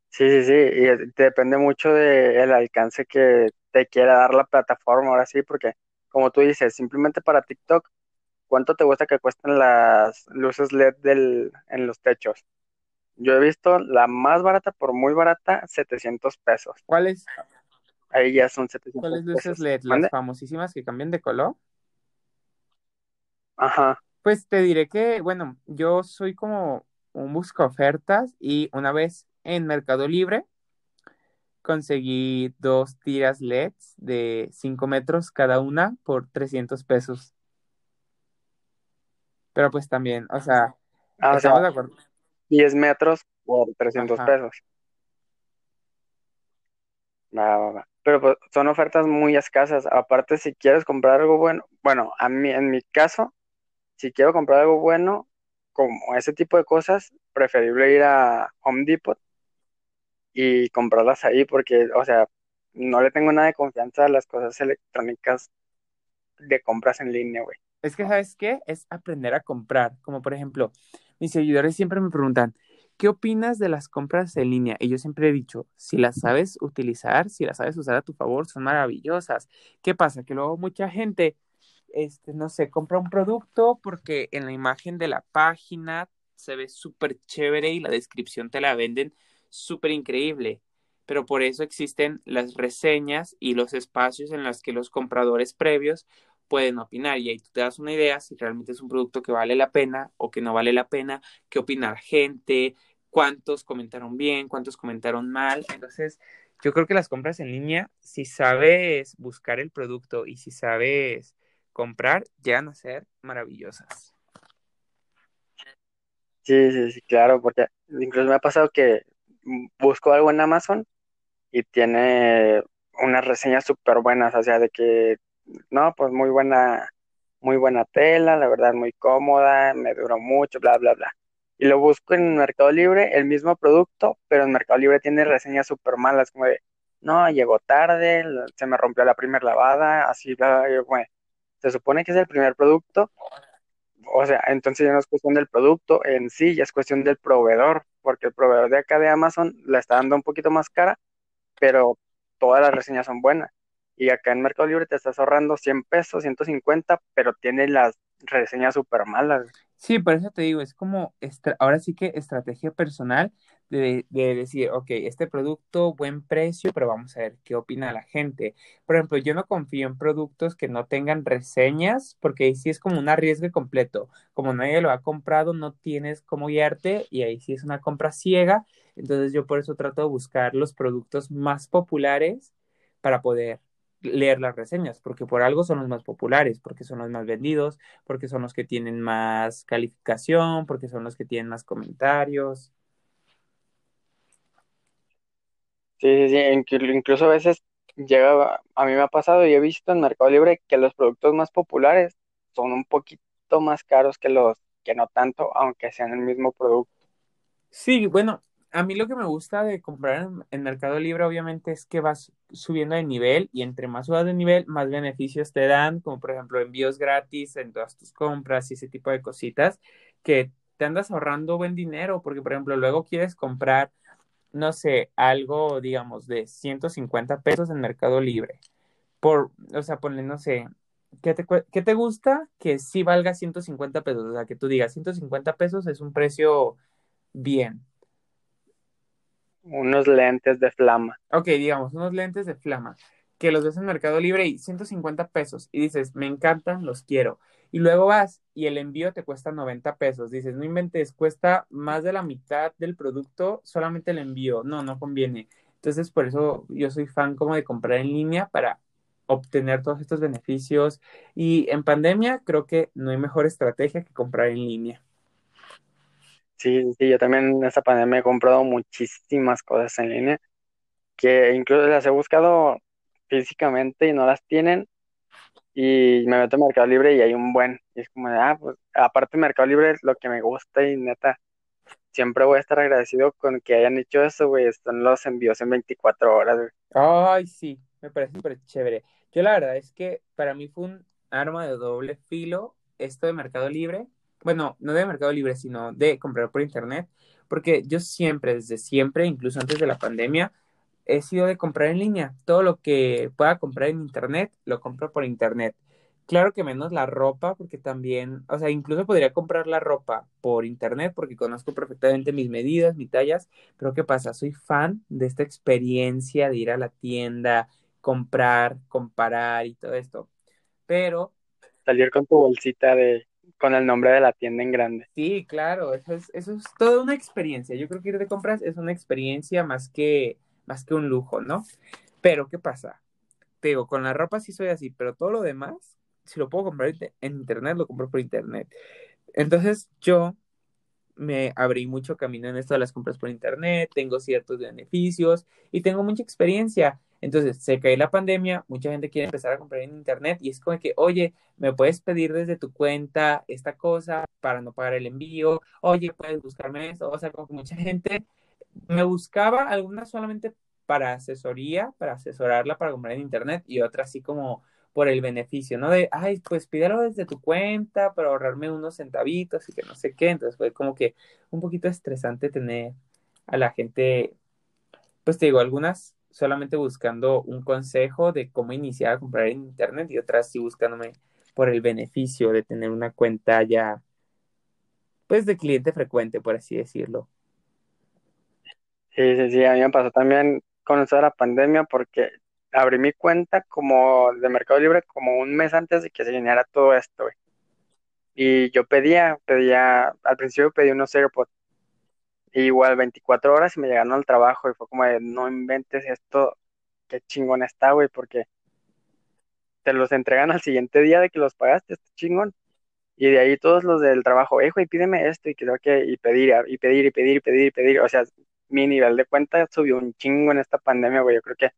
Sí, sí, sí, y depende mucho del alcance que te quiera dar la plataforma, ahora sí, porque como tú dices, simplemente para TikTok, ¿cuánto te gusta que cuesten las luces LED del, en los techos? Yo he visto la más barata, por muy barata, 700 pesos. ¿Cuáles? Ahí ya son 700 ¿Cuáles luces LED? ¿Las famosísimas que cambian de color? Ajá. Pues te diré que, bueno, yo soy como un busca ofertas y una vez en Mercado Libre conseguí dos tiras LEDs de 5 metros cada una por 300 pesos. Pero pues también, o sea, ah, estamos de acuerdo. 10 metros por 300 pesos. Nada, Pero pues, son ofertas muy escasas. Aparte, si quieres comprar algo bueno, bueno, a mí, en mi caso, si quiero comprar algo bueno, como ese tipo de cosas, preferible ir a Home Depot y comprarlas ahí porque, o sea, no le tengo nada de confianza a las cosas electrónicas de compras en línea, güey. Es que, ¿sabes qué? Es aprender a comprar. Como por ejemplo, mis seguidores siempre me preguntan, ¿qué opinas de las compras en línea? Y yo siempre he dicho, si las sabes utilizar, si las sabes usar a tu favor, son maravillosas. ¿Qué pasa? Que luego mucha gente, este, no sé, compra un producto porque en la imagen de la página se ve súper chévere y la descripción te la venden súper increíble. Pero por eso existen las reseñas y los espacios en los que los compradores previos pueden opinar y ahí tú te das una idea si realmente es un producto que vale la pena o que no vale la pena, qué opina la gente, cuántos comentaron bien, cuántos comentaron mal. Entonces, yo creo que las compras en línea, si sabes buscar el producto y si sabes comprar, llegan a ser maravillosas. Sí, sí, sí, claro, porque incluso me ha pasado que busco algo en Amazon y tiene unas reseñas súper buenas, o sea, de que, no, pues muy buena, muy buena tela, la verdad muy cómoda, me duró mucho, bla, bla, bla. Y lo busco en Mercado Libre, el mismo producto, pero en Mercado Libre tiene reseñas súper malas, como de, no, llegó tarde, se me rompió la primera lavada, así, bla, bla, bueno, se supone que es el primer producto, o sea, entonces ya no es cuestión del producto en sí, ya es cuestión del proveedor, porque el proveedor de acá de Amazon la está dando un poquito más cara, pero todas las reseñas son buenas. Y acá en Mercado Libre te estás ahorrando 100 pesos, 150, pero tiene las reseñas súper malas. Sí, por eso te digo, es como, ahora sí que estrategia personal de, decir, ok, este producto, buen precio, pero vamos a ver qué opina la gente. Por ejemplo, yo no confío en productos que no tengan reseñas, porque ahí sí es como un arriesgue completo. Como nadie lo ha comprado, no tienes cómo guiarte y ahí sí es una compra ciega. Entonces yo por eso trato de buscar los productos más populares para poder leer las reseñas, porque por algo son los más populares, porque son los más vendidos, porque son los que tienen más calificación, porque son los que tienen más comentarios. Sí, sí, sí, incluso a veces llega, a mí me ha pasado y he visto en Mercado Libre que los productos más populares son un poquito más caros que los que no tanto, aunque sean el mismo producto. Sí, bueno, a mí lo que me gusta de comprar en, Mercado Libre obviamente es que vas subiendo de nivel y entre más subas de nivel, más beneficios te dan, como por ejemplo envíos gratis en todas tus compras y ese tipo de cositas que te andas ahorrando buen dinero, porque por ejemplo luego quieres comprar no sé, algo, digamos, de 150 pesos en Mercado Libre. Por, o sea, ponle, no sé, ¿qué te, ¿qué te gusta? Que sí valga 150 pesos. O sea, que tú digas, 150 pesos es un precio bien. Unos lentes de flama. Ok, digamos, unos lentes de flama. Que los ves en Mercado Libre y 150 pesos. Y dices, me encantan, los quiero. Y luego vas y el envío te cuesta 90 pesos. Dices, no inventes, cuesta más de la mitad del producto solamente el envío. No, no conviene. Entonces, por eso yo soy fan como de comprar en línea para obtener todos estos beneficios. Y en pandemia creo que no hay mejor estrategia que comprar en línea. Sí, sí, yo también en esta pandemia he comprado muchísimas cosas en línea que incluso las he buscado físicamente y no las tienen y me meto en Mercado Libre y hay un buen. Y es como ah, pues aparte Mercado Libre es lo que me gusta y neta, siempre voy a estar agradecido con que hayan hecho eso, güey. Están los envíos en 24 horas, güey. Ay, sí, me parece súper chévere. Yo la verdad es que para mí fue un arma de doble filo esto de Mercado Libre. Bueno, no de Mercado Libre, sino de comprar por internet. Porque yo siempre, desde siempre, incluso antes de la pandemia, he sido de comprar en línea. Todo lo que pueda comprar en internet, lo compro por internet. Claro que menos la ropa, porque también, o sea, incluso podría comprar la ropa por internet porque conozco perfectamente mis medidas, mis tallas, pero ¿qué pasa? Soy fan de esta experiencia de ir a la tienda, comprar, comparar y todo esto. Pero... Salir con tu bolsita de, con el nombre de la tienda en grande. Sí, claro, eso es, eso es toda una experiencia. Yo creo que ir de compras es una experiencia más que más que un lujo, ¿no? Pero, ¿qué pasa? Te digo, con la ropa sí soy así, pero todo lo demás, si lo puedo comprar en internet, lo compro por internet. Entonces, yo me abrí mucho camino en esto de las compras por internet, tengo ciertos beneficios y tengo mucha experiencia. Entonces, se cae la pandemia, mucha gente quiere empezar a comprar en internet y es como que, oye, me puedes pedir desde tu cuenta esta cosa para no pagar el envío, oye, puedes buscarme esto, o sea, como que mucha gente me buscaba algunas solamente para asesoría, para asesorarla para comprar en internet y otras así como por el beneficio, ¿no? De, ay, pues pídelo desde tu cuenta para ahorrarme unos centavitos y que no sé qué. Entonces fue como que un poquito estresante tener a la gente, pues te digo, algunas solamente buscando un consejo de cómo iniciar a comprar en internet y otras sí buscándome por el beneficio de tener una cuenta ya, pues de cliente frecuente, por así decirlo. Sí, sí, sí, a mí me pasó también con eso de la pandemia porque abrí mi cuenta como de Mercado Libre como un mes antes de que se llenara todo esto, Y yo pedía, pedía, al principio pedí unos AirPods, igual 24 horas y me llegaron al trabajo y fue como de, no inventes esto, qué chingón está, güey, porque te los entregan al siguiente día de que los pagaste, está chingón. Y de ahí todos los del trabajo, eh, güey, pídeme esto y creo que, y pedir, y pedir, y pedir, y pedir, y pedir, o sea, mi nivel de cuenta subió un chingo en esta pandemia, güey. Yo creo que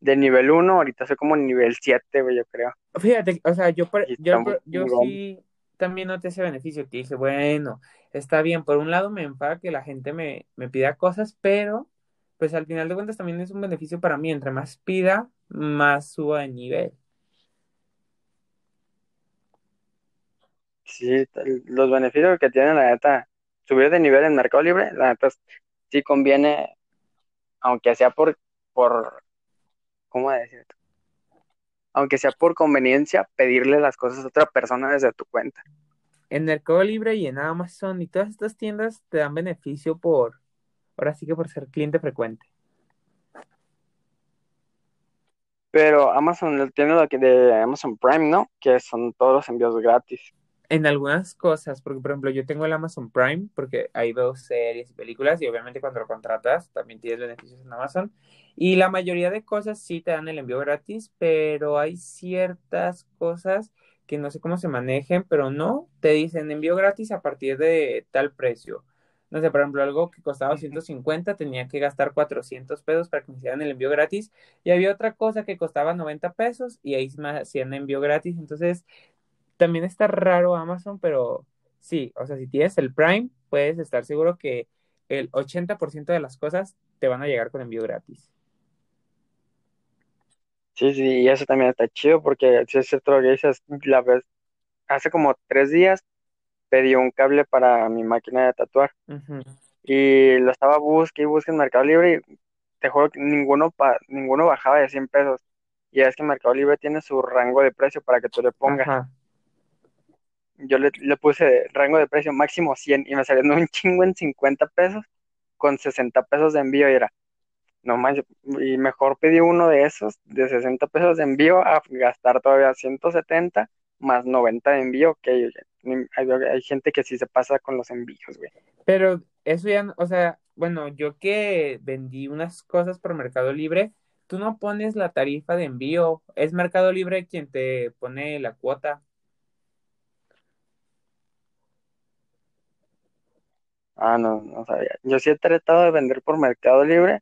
de nivel 1 ahorita soy como nivel 7, güey, yo creo. Fíjate, o sea, yo, yo, yo sí también noté ese beneficio que dije, bueno, está bien, por un lado me enfada que la gente me, me pida cosas, pero pues al final de cuentas también es un beneficio para mí, entre más pida, más suba de nivel. Sí, los beneficios que tiene la neta, subir de nivel en Mercado Libre, la neta sí conviene, aunque sea por, por, ¿cómo decir? Aunque sea por conveniencia, pedirle las cosas a otra persona desde tu cuenta. En Mercado Libre y en Amazon y todas estas tiendas te dan beneficio por, ahora sí que por ser cliente frecuente. Pero Amazon tiene lo que de Amazon Prime, ¿no? Que son todos los envíos gratis en algunas cosas, porque por ejemplo yo tengo el Amazon Prime porque ahí veo series y películas y obviamente cuando lo contratas también tienes beneficios en Amazon y la mayoría de cosas sí te dan el envío gratis, pero hay ciertas cosas que no sé cómo se manejen, pero no, te dicen envío gratis a partir de tal precio. no sé, por ejemplo, algo que costaba 150, tenía que gastar 400 pesos para que me hicieran el envío gratis. Y había otra cosa que costaba 90 pesos y ahí me hacían envío gratis. Entonces, también está raro Amazon, pero sí, o sea, si tienes el Prime, puedes estar seguro que el 80% de las cosas te van a llegar con envío gratis. Sí, sí, y eso también está chido porque si es cierto lo que dices, la vez, hace como tres días pedí un cable para mi máquina de tatuar y lo estaba busque y busque en Mercado Libre y te juro que ninguno, pa, ninguno bajaba de 100 pesos. Y es que Mercado Libre tiene su rango de precio para que tú le pongas. Yo le, le, puse rango de precio máximo 100 y me salió un chingo en 50 pesos con 60 pesos de envío y era, no más, y mejor pedí uno de esos de 60 pesos de envío a gastar todavía 170 más 90 de envío, que hay, gente que sí se pasa con los envíos, güey. Pero eso ya, o sea, bueno, yo que vendí unas cosas por Mercado Libre, tú no pones la tarifa de envío, es Mercado Libre quien te pone la cuota. Ah, no, no sabía. Yo sí he tratado de vender por Mercado Libre,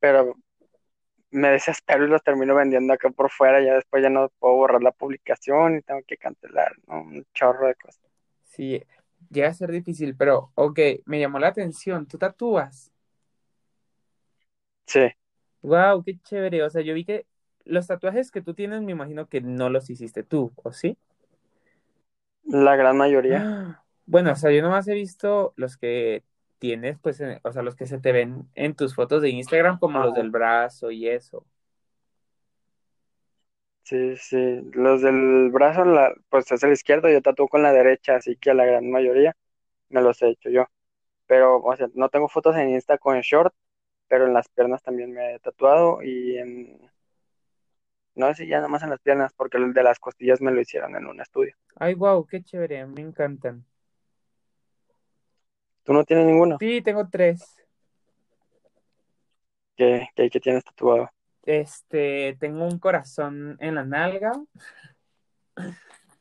pero me desespero y los termino vendiendo acá por fuera, ya después ya no puedo borrar la publicación y tengo que cancelar, ¿no? Un chorro de cosas. Sí, llega a ser difícil, pero ok, me llamó la atención, ¿tú tatúas? Sí. Wow, qué chévere, o sea, yo vi que los tatuajes que tú tienes me imagino que no los hiciste tú, ¿o sí? La gran mayoría. Bueno, o sea, yo nomás he visto los que tienes, pues, o sea, los que se te ven en tus fotos de Instagram, como los del brazo y eso. Sí, sí, los del brazo, la, pues es el izquierdo, yo tatúo con la derecha, así que la gran mayoría me los he hecho yo. Pero, o sea, no tengo fotos en Insta con short, pero en las piernas también me he tatuado y en... No sé si ya nada más en las piernas, porque el de las costillas me lo hicieron en un estudio. Ay, wow, qué chévere, me encantan. ¿Tú no tienes ninguno? Sí, tengo tres. ¿Qué, qué, qué tienes tatuado? Este, tengo un corazón en la nalga.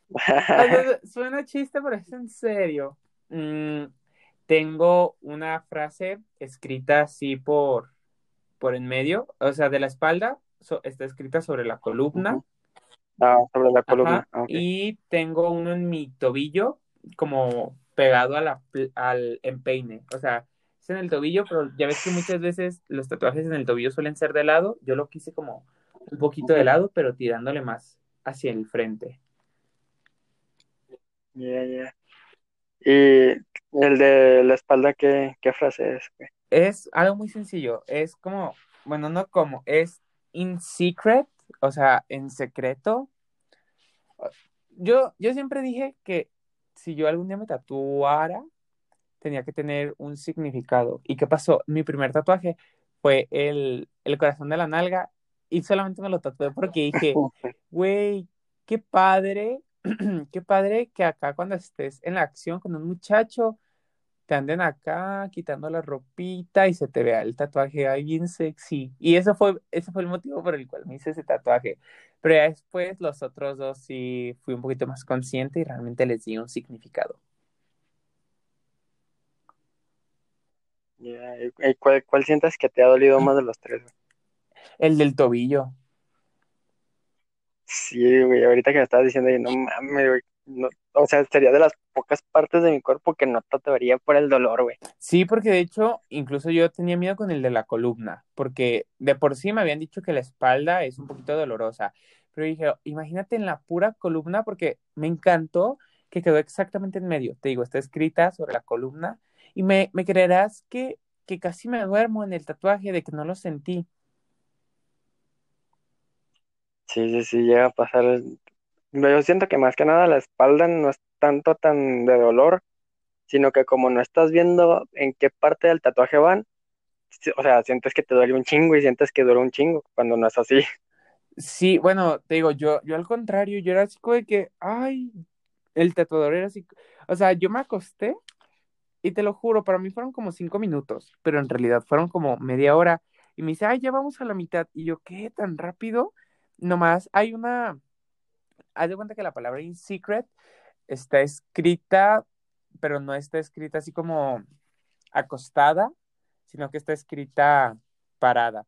Suena chiste, pero es en serio. Mm, tengo una frase escrita así por, por en medio, o sea, de la espalda, está escrita sobre la columna. Ah, sobre la columna. Y tengo uno en mi tobillo, como pegado a la, al empeine. O sea, es en el tobillo, pero ya ves que muchas veces los tatuajes en el tobillo suelen ser de lado. Yo lo quise como un poquito de lado, pero tirándole más hacia el frente. Ya, ya. ¿Y el de la espalda qué, qué frase es? Es algo muy sencillo. Es como, bueno, no como, es in secret, o sea, en secreto. Yo, yo siempre dije que si yo algún día me tatuara, tenía que tener un significado. ¿Y qué pasó? Mi primer tatuaje fue el, el corazón de la nalga y solamente me lo tatué porque dije, güey, qué padre, qué padre que acá cuando estés en la acción con un muchacho, te anden acá quitando la ropita y se te vea el tatuaje ahí bien sexy. Y eso fue, ese fue el motivo por el cual me hice ese tatuaje. Pero ya después los otros dos sí fui un poquito más consciente y realmente les di un significado. ¿Cuál, ¿Cuál, sientes que te ha dolido más de los tres? El del tobillo. Sí, güey, ahorita que me estabas diciendo, no mames, güey, o sea, sería de las pocas partes de mi cuerpo que no tatuaría por el dolor, güey. Sí, porque de hecho, incluso yo tenía miedo con el de la columna, porque de por sí me habían dicho que la espalda es un poquito dolorosa, pero dije, imagínate en la pura columna, porque me encantó que quedó exactamente en medio. Te digo, está escrita sobre la columna y me, me creerás que, que casi me duermo en el tatuaje de que no lo sentí. Sí, sí, sí, llega a pasar. Yo siento que más que nada la espalda no es tanto tan de dolor, sino que como no estás viendo en qué parte del tatuaje van, o sea, sientes que te duele un chingo y sientes que duele un chingo cuando no es así. Sí, bueno, te digo, yo, yo al contrario, yo era así como de que, ay, el tatuador era así, o sea, yo me acosté y te lo juro, para mí fueron como cinco minutos, pero en realidad fueron como media hora y me dice, ay, ya vamos a la mitad. Y yo, ¿qué? ¿Tan rápido? Nomás hay una, haz de cuenta que la palabra in secret está escrita, pero no está escrita así como acostada, sino que está escrita parada.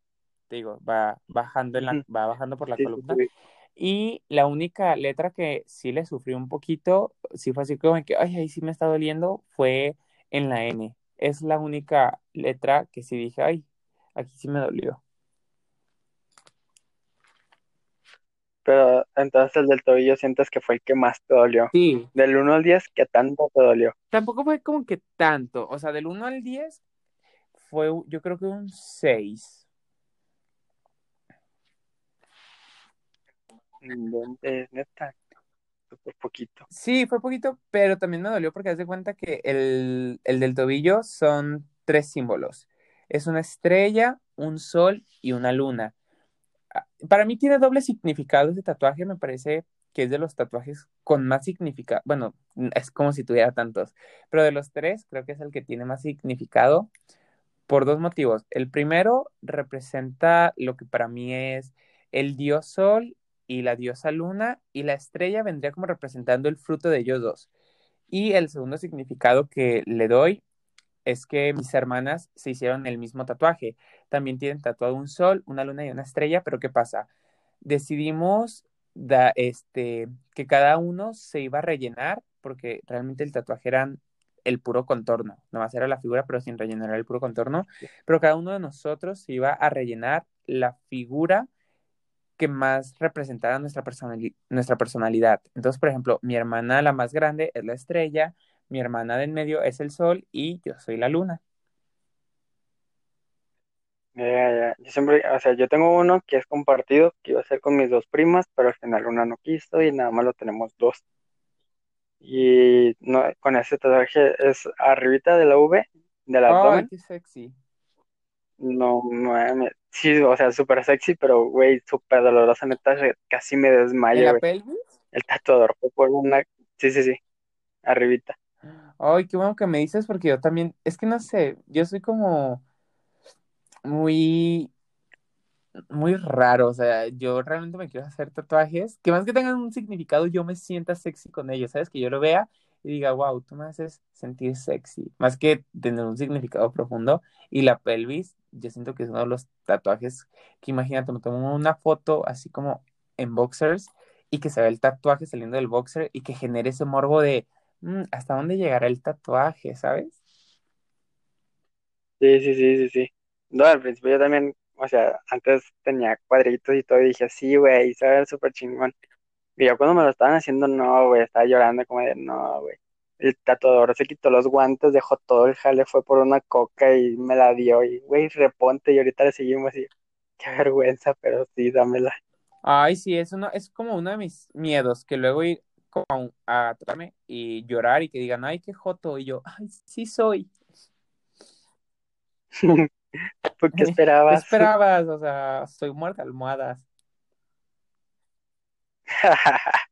Te digo, va bajando, en la, va bajando por la Sí, columna. sí. Y la única letra que sí le sufrí un poquito, sí fue así como que, ay, ahí sí me está doliendo, fue en la N. Es la única letra que sí dije, ay, aquí sí me dolió. Pero entonces el del tobillo sientes que fue el que más te dolió. Sí, Del 1 al 10, ¿qué tanto te dolió? tampoco fue como que tanto, o sea, del 1 al 10 fue yo creo que un 6. Eh, neta, súper poquito. Sí, fue poquito, pero también me dolió porque haz de cuenta que el, el del tobillo son tres símbolos. Es una estrella, un sol y una luna. Para mí tiene doble significado ese tatuaje, me parece que es de los tatuajes con más significado. Bueno, es como si tuviera tantos, pero de los tres creo que es el que tiene más significado por dos motivos. El primero representa lo que para mí es el dios sol y la diosa luna, y la estrella vendría como representando el fruto de ellos dos. Y el segundo significado que le doy es que mis hermanas se hicieron el mismo tatuaje. También tienen tatuado un sol, una luna y una estrella, pero ¿qué pasa? Decidimos da, este, que cada uno se iba a rellenar, porque realmente el tatuaje era el puro contorno, nomás era la figura, pero sin rellenar el puro contorno, pero cada uno de nosotros se iba a rellenar la figura que más representara nuestra, personali nuestra personalidad. Entonces, por ejemplo, mi hermana, la más grande, es la estrella, mi hermana del medio es el sol y yo soy la luna. Ya, ya. Yo siempre, o sea, yo tengo uno que es compartido, que iba a ser con mis dos primas, pero al final una no quiso y nada más lo tenemos dos. Y no, con ese tatuaje es arribita de la V, del ¡Ay, abdomen. qué sexy! No, mames. Sí, o sea, súper sexy, pero güey, súper dolorosa, neta, casi me ¿En desmayo, la güey. pelvis? El tatuador fue por una, sí, sí, sí, arribita. Ay, qué bueno que me dices porque yo también, es que no sé, yo soy como muy, muy raro, o sea, yo realmente me quiero hacer tatuajes que más que tengan un significado, yo me sienta sexy con ellos, ¿sabes? Que yo lo vea y diga, wow, tú me haces sentir sexy, más que tener un significado profundo. Y la pelvis, yo siento que es uno de los tatuajes que imagínate, me tomo una foto así como en boxers y que se ve el tatuaje saliendo del boxer y que genere ese morbo de, "Mm, ¿hasta dónde llegará el tatuaje, ¿sabes? Sí, sí, sí, sí, sí. No, al principio yo también, o sea, antes tenía cuadritos y todo y dije, sí, güey, se ve súper chingón. Y ya cuando me lo estaban haciendo, no, güey, estaba llorando como de, no, güey. El tatuador se quitó los guantes, dejó todo el jale, fue por una coca y me la dio y, güey, reponte y ahorita le seguimos y, qué vergüenza, pero sí, dámela. Ay, sí, es uno, es como uno de mis miedos, que luego ir como a, tratarme y llorar y que digan, ay, qué joto, y yo, ay, sí soy. ¿Por qué ¿Qué esperabas? esperabas? O sea, soy muerta almohadas.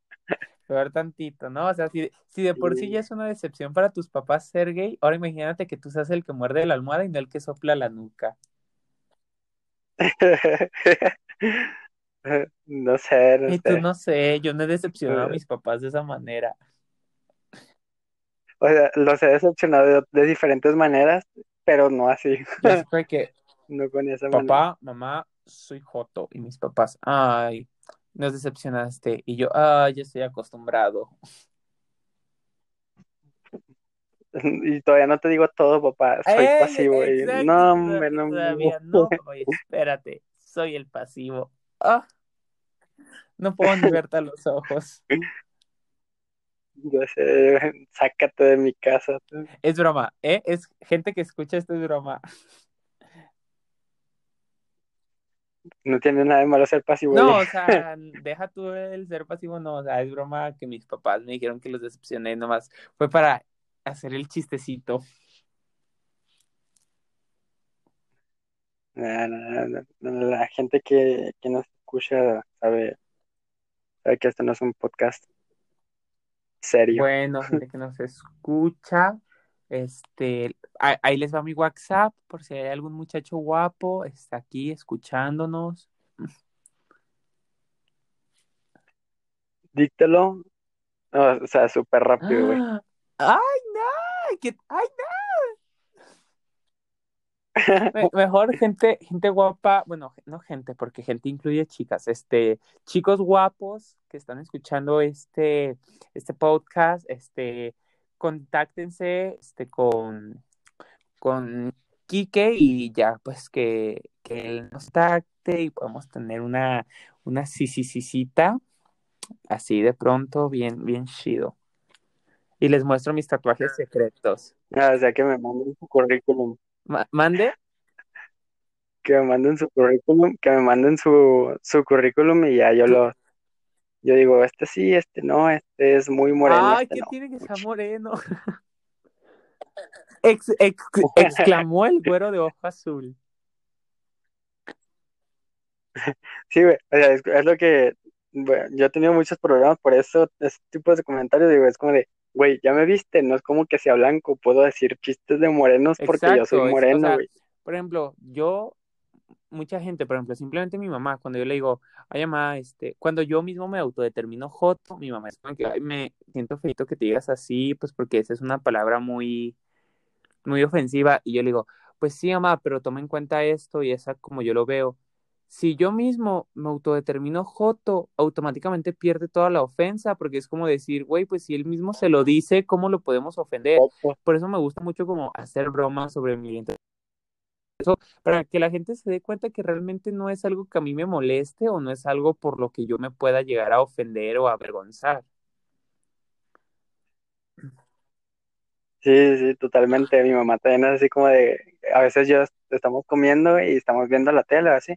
Peor tantito, ¿no? O sea, si, si de por sí ya es una decepción para tus papás ser gay, ahora imagínate que tú seas el que muerde la almohada y no el que sopla la nuca. No sé, no Y tú sé. no sé, yo no he decepcionado a Eh, mis papás de esa manera. O sea, los he decepcionado de, de diferentes maneras, pero no así, Yo que, no con esa manera. papá, mamá, soy joto. Y mis papás, ay, nos decepcionaste. Y yo, ay, ya estoy acostumbrado. Y todavía no te digo todo, papá, soy ¡Ey! pasivo. Y, Exacto, no, hombre, no. todavía no. Oye, espérate, soy el pasivo. Ah, no puedo ni verte a los ojos. Yo sé, sácate de mi casa. Es broma, ¿eh? Es gente que escucha esto es broma. No tiene nada de malo ser pasivo. No, o sea, deja tú el ser pasivo, no, o sea, es broma que mis papás me dijeron que los decepcioné nomás. Fue para hacer el chistecito. No, La gente que, que nos escucha sabe, sabe que esto no es un podcast serio. Bueno, gente que nos escucha, este, ahí, les va mi WhatsApp por si hay algún muchacho guapo, está aquí escuchándonos. Díctelo, no, o sea, súper rápido, güey. ¡Ah! ¡Ay, no! ¿Qué- ¡Ay, no! Mejor gente, gente guapa, bueno, no gente, porque gente incluye chicas, este, chicos guapos que están escuchando este, este podcast, este, contáctense, este, con, con Quique y ya, pues que, que él nos tacte y podemos tener una, una cita así de pronto, bien, bien chido. Y les muestro mis tatuajes secretos. Ah, o sea, que me manden su currículum. ¿Mande? Que me manden su currículum, que me manden su, su currículum y ya yo lo... Yo digo, este sí, este no, este es muy moreno. Ay, este ¿qué no. tiene que ser moreno? Ex, ex, exclamó el güero de ojo azul. Sí, güey, o sea, es, es lo que bueno, yo he tenido muchos problemas por eso, ese tipo de comentarios, digo, es como de, güey, ya me viste, no es como que sea blanco, puedo decir chistes de morenos porque Exacto, yo soy moreno, güey. O sea, por ejemplo, yo, mucha gente, por ejemplo, simplemente mi mamá, cuando yo le digo, ay mamá, este, cuando yo mismo me autodetermino joto, mi mamá es como que, ay, me siento feito que te digas así, pues porque esa es una palabra muy, muy ofensiva, y yo le digo, pues sí, mamá, pero toma en cuenta esto y esa como yo lo veo si yo mismo me autodetermino Joto, automáticamente pierde toda la ofensa, porque es como decir, güey, pues si él mismo se lo dice, ¿cómo lo podemos ofender? Por eso me gusta mucho como hacer bromas sobre mi eso para que la gente se dé cuenta que realmente no es algo que a mí me moleste o no es algo por lo que yo me pueda llegar a ofender o avergonzar. Sí, sí, totalmente. Mi mamá también es así como de, a veces yo estamos comiendo y estamos viendo la tele, así,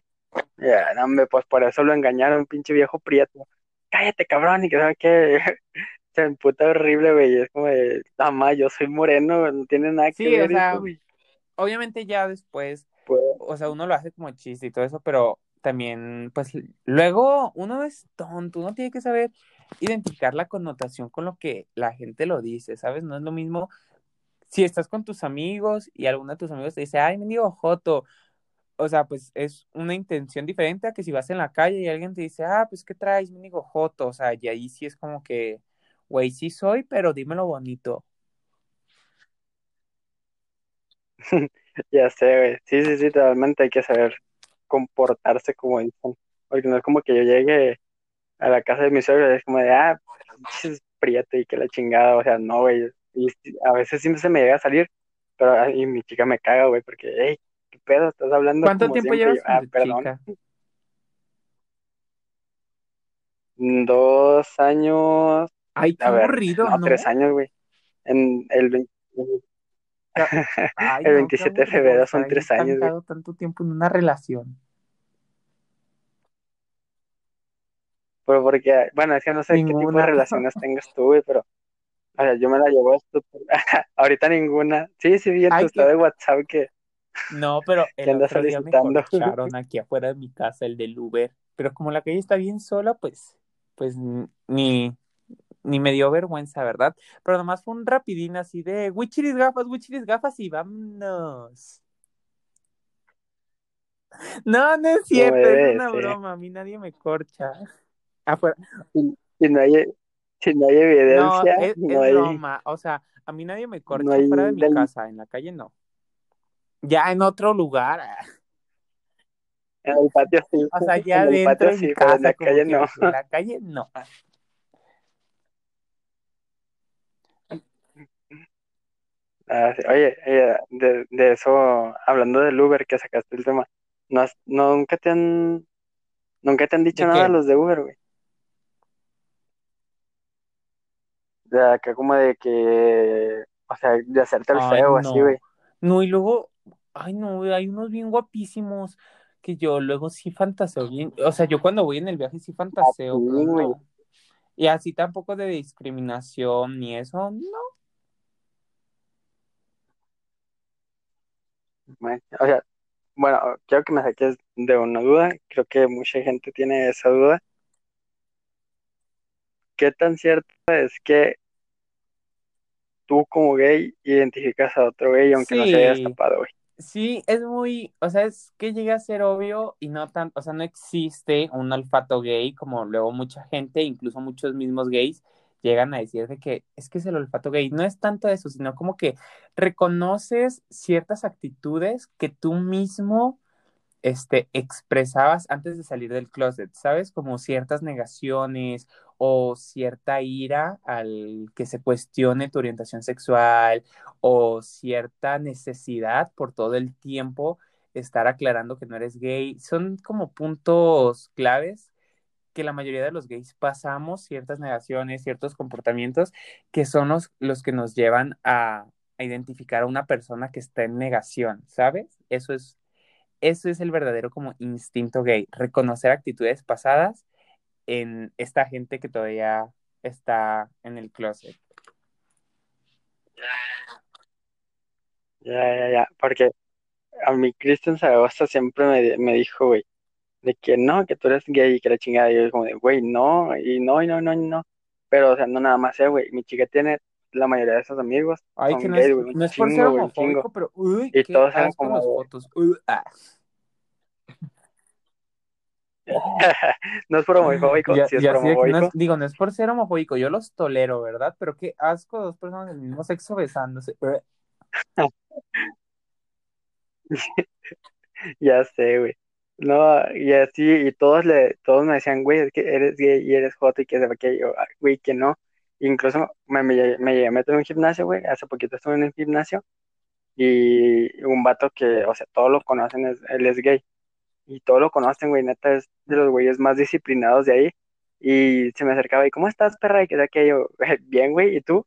ya, no, hombre, pues por eso lo engañaron, pinche viejo prieto. Cállate, cabrón, y que sabe que se emputa horrible, güey. Es como de, mamá, yo soy moreno, no tiene nada que ver. Sí, o sea, obviamente ya después, pues, o sea, uno lo hace como chiste y todo eso, pero también, pues, luego uno es tonto, uno tiene que saber identificar la connotación con lo que la gente lo dice, ¿sabes? No es lo mismo si estás con tus amigos y alguno de tus amigos te dice, ay, me digo Joto, o sea, pues es una intención diferente a que si vas en la calle y alguien te dice, ah, pues ¿qué traes, digo Joto? O sea, y ahí sí es como que, güey, sí soy, pero dímelo bonito. ya sé, güey. Sí, sí, sí, totalmente hay que saber comportarse como dicen. Porque no es como que yo llegue a la casa de mi suegro y es como de, ah, es prieto y que la chingada, o sea, no, güey. Y a veces sí se me llega a salir, pero y mi chica me caga, güey, porque, hey, ¿qué pedo? Estás hablando ¿Cuánto tiempo llevas con ah, tu perdón. chica? Dos años. Ay, qué ver, aburrido, no, ¿no? tres años, güey. En el, 20 Ay, el no, 27 qué de febrero son tres años, güey. tanto tiempo en una relación. Pero porque, bueno, es que no sé qué tipo de Ninguna. relaciones tengas tú, güey, pero o sea, yo me la llevo esto. Ahorita ninguna. Sí, sí, vi en tu estado de WhatsApp que No, pero ¿Qué el otro día me corcharon aquí afuera de mi casa, el del Uber. Pero como la calle está bien sola, pues, pues ni, ni me dio vergüenza, ¿verdad? Pero nomás fue un rapidín así de Wichiris gafas, Wichiris gafas y vámonos. No, no es cierto, es una broma, a mí nadie me corcha. Afuera. si, si no hay, si no hay No, evidencia, es, no, es hay, broma. O sea, a mí nadie me corcha no hay fuera de mi casa, en la calle no. Ya en otro lugar. En el patio sí. O sea, ya en el dentro patio de mi sí, pero en la calle no. en la calle no. Ah, sí. Oye, oye, de, de eso, hablando del Uber que sacaste el tema, ¿no has- no, nunca te han, nunca te han dicho ¿De nada qué? los de Uber, güey? De acá como de que, o sea, de hacerte el Ay, feo, así, güey. no. No, y luego, ay, no, hay unos bien guapísimos que yo luego sí fantaseo bien. O sea, yo cuando voy en el viaje sí fantaseo, pero. Y así tampoco de discriminación ni eso, no. Bueno, O sea, bueno, quiero que me saques de una duda, creo que mucha gente tiene esa duda. ¿Qué tan cierto es que tú como gay identificas a otro gay aunque no se haya Sí, destapado, güey? Sí, es muy, o sea, es que llega a ser obvio y no tanto, o sea, no existe un olfato gay como luego mucha gente, incluso muchos mismos gays, llegan a decir de que es que es el olfato gay. No es tanto eso, sino como que reconoces ciertas actitudes que tú mismo este, expresabas antes de salir del closet, ¿sabes? Como ciertas negaciones o cierta ira al que se cuestione tu orientación sexual o cierta necesidad por todo el tiempo estar aclarando que no eres gay. Son como puntos claves que la mayoría de los gays pasamos ciertas negaciones, ciertos comportamientos que son los, los que nos llevan a, a identificar a una persona que está en negación, ¿sabes? Eso es eso es el verdadero como instinto gay, reconocer actitudes pasadas en esta gente que todavía está en el closet. Ya, ya, ya, porque a mí Cristian Zaragoza siempre me, me dijo, güey, de que no, que tú eres gay y que la chingada, y yo como de, güey, no, y no, y no, no, y no, pero, o sea, no nada más, eh, güey, mi chica tiene la mayoría de esos amigos Ay, que no es, güey, un no es por ser chingo, homofóbico, pero uy, y qué todos eran como fotos. Ah. no es por homofóbico, Ya, sí es por no homofóbico, digo, no es por ser homofóbico, yo los tolero, ¿verdad? Pero qué asco dos personas del mismo sexo besándose. Ya sé, güey, no, y así, y todos le, todos me decían, güey, es que eres gay y eres joto y que se que yo, "Ah, güey, que no, incluso me, me, me llegué a meter en un gimnasio, güey, hace poquito estuve en un gimnasio, y un vato que, o sea, todos lo conocen, es, él es gay, y todos lo conocen, güey, neta, es de los güeyes más disciplinados de ahí, y se me acercaba, y ¿cómo estás, perra? Y que que yo, bien, güey, ¿y tú?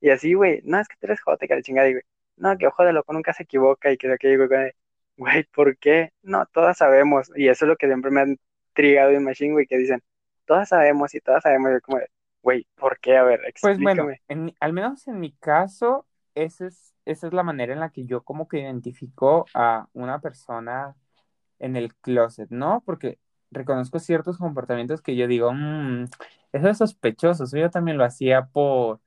Y así, güey, no, es que tú eres jote, que la chingada, y güey, no, que ojo de loco nunca se equivoca, y que sea que yo, güey, güey, ¿por qué? No, todas sabemos, y eso es lo que siempre me han intrigado en Machine, güey, que dicen, todas sabemos, y todas sabemos, y como, güey, ¿por qué? A ver, Pues bueno, en al menos en mi caso, esa es, esa es la manera en la que yo como que identifico a una persona en el closet, ¿no? Porque reconozco ciertos comportamientos que yo digo, "Mm, eso es sospechoso, eso yo también lo hacía por,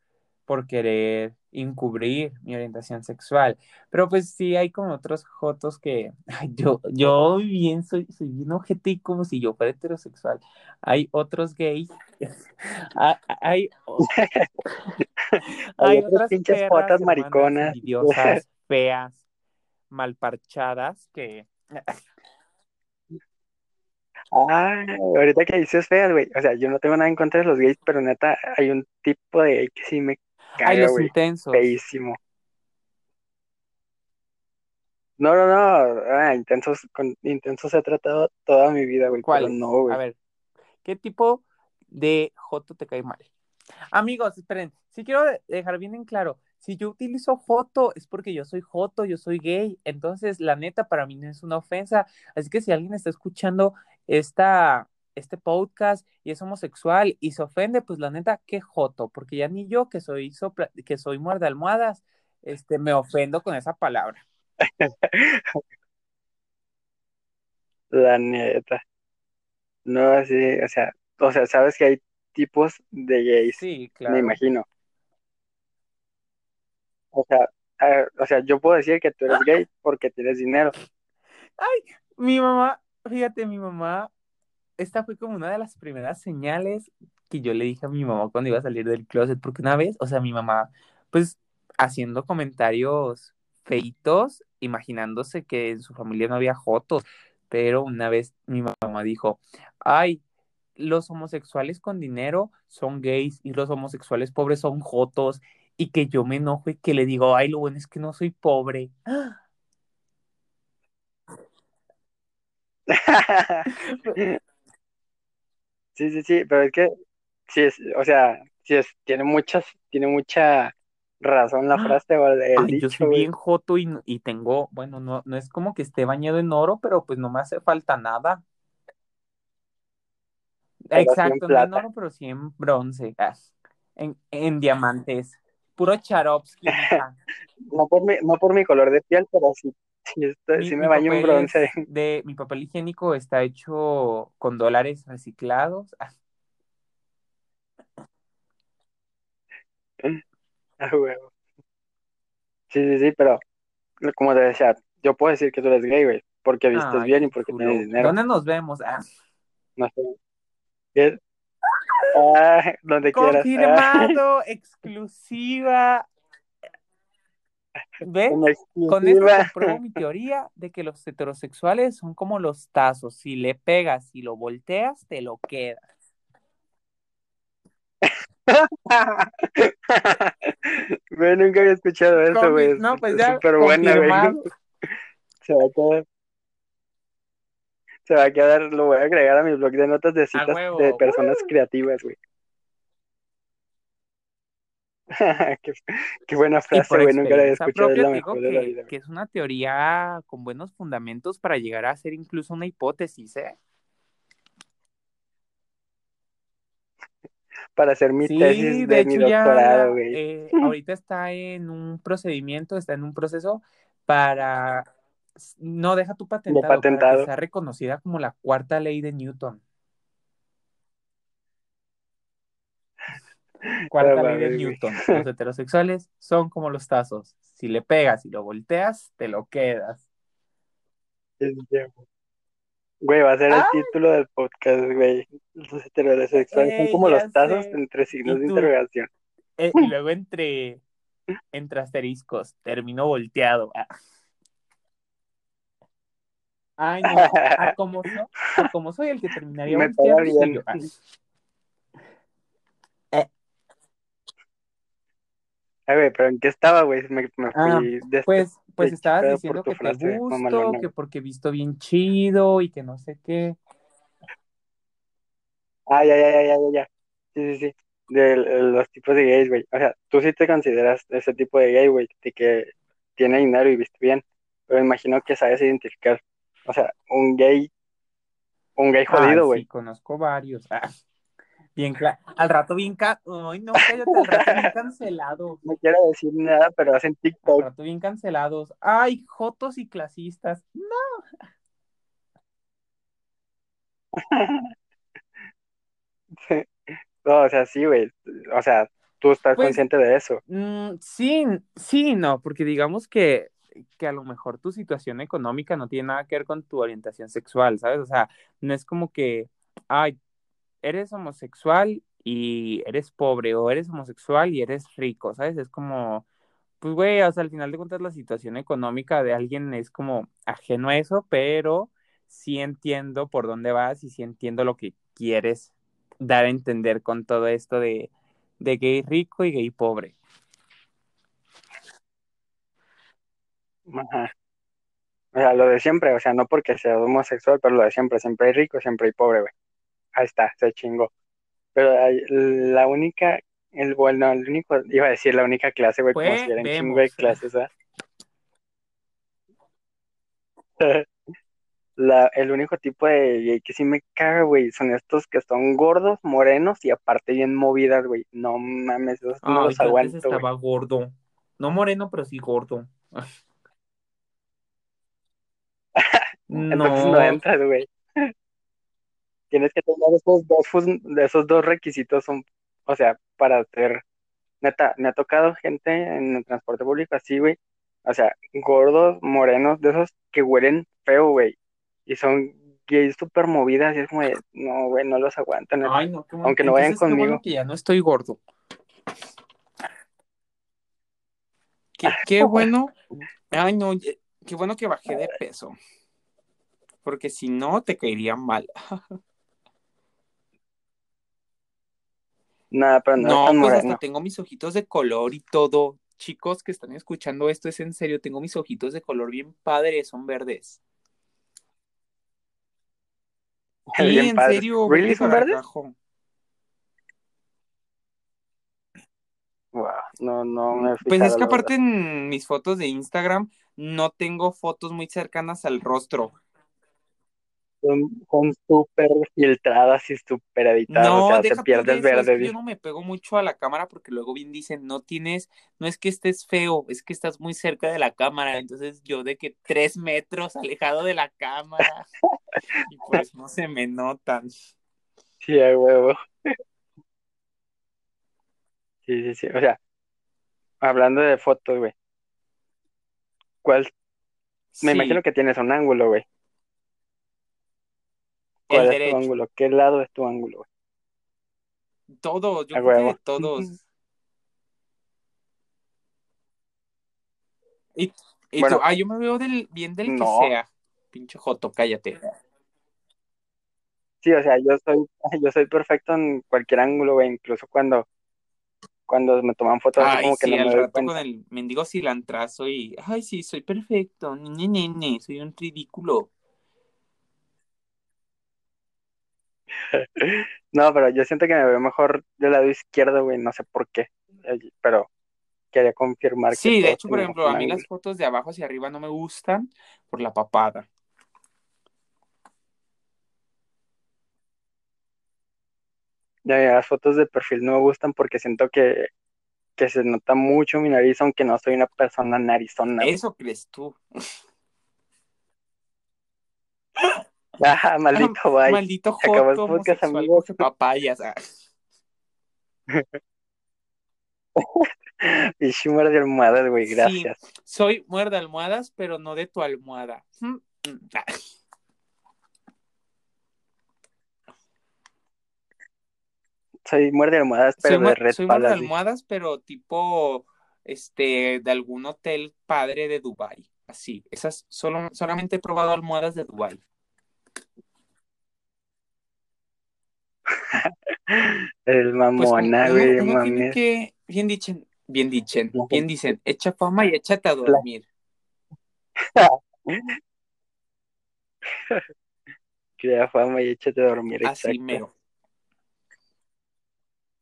por querer encubrir mi orientación sexual. Pero pues sí hay como otros jotos que ay, yo, yo bien soy, soy bien ojete como si yo fuera heterosexual. Hay otros gays, hay, hay, otras pinches hermanas, mariconas. envidiosas, feas, malparchadas, que Ah, ahorita que dices feas, güey. O sea, yo no tengo nada en contra de los gays, pero neta, hay un tipo de gay que sí me caga, los güey. intensos. Feísimo. No, no, no. Ah, intensos, con intensos he tratado toda mi vida, güey, pero ¿Cuáles? no, A güey. ver, ¿qué tipo de joto te cae mal? Amigos, esperen, sí quiero de- dejar bien en claro, si yo utilizo joto es porque yo soy joto, yo soy gay, entonces la neta para mí no es una ofensa, así que si alguien está escuchando esta, este podcast y es homosexual y se ofende, pues la neta, qué joto, porque ya ni yo que soy sopla, que soy muerde almohadas, este, me ofendo con esa palabra. La neta. No, así, o sea, o sea, sabes que hay tipos de gays, Sí, me claro. imagino. O sea, o sea, yo puedo decir que tú eres gay porque tienes dinero. Ay, mi mamá, fíjate, mi mamá esta fue como una de las primeras señales que yo le dije a mi mamá cuando iba a salir del closet, porque una vez, o sea, mi mamá, pues haciendo comentarios feitos, imaginándose que en su familia no había jotos, pero una vez mi mamá dijo, ay, los homosexuales con dinero son gays y los homosexuales pobres son jotos, y que yo me enojo y que le digo, ay, lo bueno es que no soy pobre. Sí, sí, sí, pero es que sí es, o sea, sí es, tiene muchas, tiene mucha razón la frase o el, el Ay, yo soy güey. bien joto y, y tengo, bueno, no, no es como que esté bañado en oro, pero pues no me hace falta nada. Pero Exacto, no en oro, pero sí en bronce, ah, en, en diamantes. Puro Charovsky. No por mi, no por mi color de piel, pero sí, sí, estoy- Mi, sí me baño en bronce. de, mi papel higiénico está hecho con dólares reciclados. Ah, huevo. Sí, sí, sí, pero como te decía, yo puedo decir que tú eres gay, güey, porque vistes Ay, bien y qué porque tienes dinero. ¿Dónde nos vemos? Ah, No sé. Es- Ah, donde quieras. Confirmado, exclusiva. ¿Ves? Con esto compruebo mi teoría de que los heterosexuales son como los tazos. Si le pegas y lo volteas, te lo quedas. Güey, nunca había escuchado eso, güey. no, pues Es ya, súper buena, güey. Se va a quedar. Se va a quedar, lo voy a agregar a mi blog de notas de citas de personas creativas, güey. qué, qué buena frase, güey. Nunca la había escuchado. Es la te digo mejor de la que, vida, que güey. es una teoría con buenos fundamentos para llegar a ser incluso una hipótesis, ¿eh? Para hacer mi Sí, tesis de de mi doctorado, güey. eh, ahorita está en un procedimiento, está en un proceso para, no deja tu patentado, para que patentado. sea reconocida como la cuarta ley de Newton. Cuarta ley de. Newton. Los heterosexuales son como los tazos. Si le pegas y lo volteas, te lo quedas. Güey, va a ser el Ay. título del podcast, güey. Los heterosexuales son como los tazos sé. entre signos ¿Y de interrogación. Eh, y luego entre, entre asteriscos, terminó volteado. Ah. Ay, no. A como, so- a como soy el que terminaría Me volteando, pega soy bien. yo. Ah. Ay, güey, pero ¿en qué estaba, güey? Me, me Ah, fui de Pues, pues de estabas diciendo que te gusto, mamalona, que porque visto bien chido y que no sé qué. Ah, ya, ya, ya, ya, ya, ya. Sí, sí, sí. De los tipos de gays, güey. O sea, tú sí te consideras ese tipo de gay, güey, de que tiene dinero y viste bien. Pero imagino que sabes identificar. O sea, un gay, un gay Ay, jodido, güey. sí, conozco varios. Ah, bien cla- Al rato bien ca... Ay, no, cállate, al rato bien cancelados. No quiero decir nada, pero hacen Al TikTok. rato bien cancelados. Ay, jotos y clasistas. No. No, o sea, sí, güey. O sea, tú estás Pues- consciente de eso. Mm, sí, sí, no, porque digamos que, que a lo mejor tu situación económica no tiene nada que ver con tu orientación sexual, ¿sabes? O sea, no es como que, ay, eres homosexual y eres pobre, o eres homosexual y eres rico, ¿sabes? Es como, pues, güey, o sea, al final de cuentas la situación económica de alguien es como ajeno a eso, pero sí entiendo por dónde vas y sí entiendo lo que quieres dar a entender con todo esto de, de gay rico y gay pobre. Ajá. O sea, lo de siempre, o sea, no porque sea homosexual, pero lo de siempre, siempre hay rico, siempre hay pobre, güey. Ahí está, se chingó. Pero la única, el bueno, el único, iba a decir la única clase, güey, como Pues, si hubieran vemos. chingo de clases, ¿ah? La, el único tipo de gay que sí me caga, güey, son estos que son gordos, morenos y aparte bien movidas, güey. No mames, esos no los antes aguanto, güey. estaba gordo. No moreno, pero sí gordo. Entonces no No, entras, güey. Tienes que tener esos dos, esos requisitos, son, o sea, para hacer, neta, me ha tocado gente en el transporte público así, güey, o sea, gordos, morenos, de esos que huelen feo, güey, y son gays súper movidas, y es como de, no, güey, no los aguanto, neta. Ay, no, qué. Aunque no vayan qué bueno conmigo. que ya no estoy gordo. Qué, qué bueno. Ay, no, qué bueno que bajé de peso. Porque si no, te caería mal. Nada, pero no, No, tan pues hasta tengo mis ojitos de color y todo. Chicos que están escuchando esto, es en serio, tengo mis ojitos de color bien padres, son verdes. Sí, Bien en padre. serio, ¿Really son verdes? Wow, no, no me he Pues es que aparte en mis fotos de Instagram no tengo fotos muy cercanas al rostro. Son, son súper filtradas y súper editadas, o No, sea, deja se tú pierde de el eso, es verde. que yo no me pego mucho a la cámara porque luego bien dicen, no tienes, no es que estés feo, es que estás muy cerca de la cámara, entonces yo de que tres metros alejado de la cámara y por eso no se me notan. Sí, a huevo. Sí, sí, sí. O sea, hablando de fotos, güey. ¿Cuál? Me Sí, imagino que tienes un ángulo, güey. El ¿Cuál es tu ángulo? ¿Qué lado es tu ángulo, güey? Todos, yo creo que todos. Y, y Bueno. tú, ah, yo me veo del, bien del No. que sea. Pinche Joto, cállate. Sí, o sea, yo soy, yo soy perfecto en cualquier ángulo, güey, incluso cuando, cuando me toman fotos así como que sí, no me al doy cuenta. con el mendigo cilantrazo y, ay, sí, soy perfecto, nene, nene, soy un ridículo. No, pero yo siento que me veo mejor del lado izquierdo, güey, no sé por qué. Eh, Pero quería confirmar que Sí, de todos hecho, por ejemplo, a mí las fotos de abajo hacia arriba no me gustan por la papada. Ya, ya, las fotos de perfil no me gustan porque siento que, que se nota mucho mi nariz, aunque no soy una persona narizona. Eso crees tú. Ah, maldito, bye. Maldito Se acabó el joto podcast, amigos. papayas. Ah. Y shimmer de almohadas, güey, Sí, gracias. soy muerde almohadas, pero no de tu almohada. Mm, mm, ah. Soy muerde almohadas, pero Soy, de red soy muerde almohadas, pero tipo este de algún hotel padre de Dubai. Así, esas solo, solamente he probado almohadas de Dubai. El Pues mamona, güey, uno tiene mames. que, bien dichen, bien dichen, La bien dicen, echa fama y échate a dormir. Crea fama y échate a dormir, Así exacto. mero.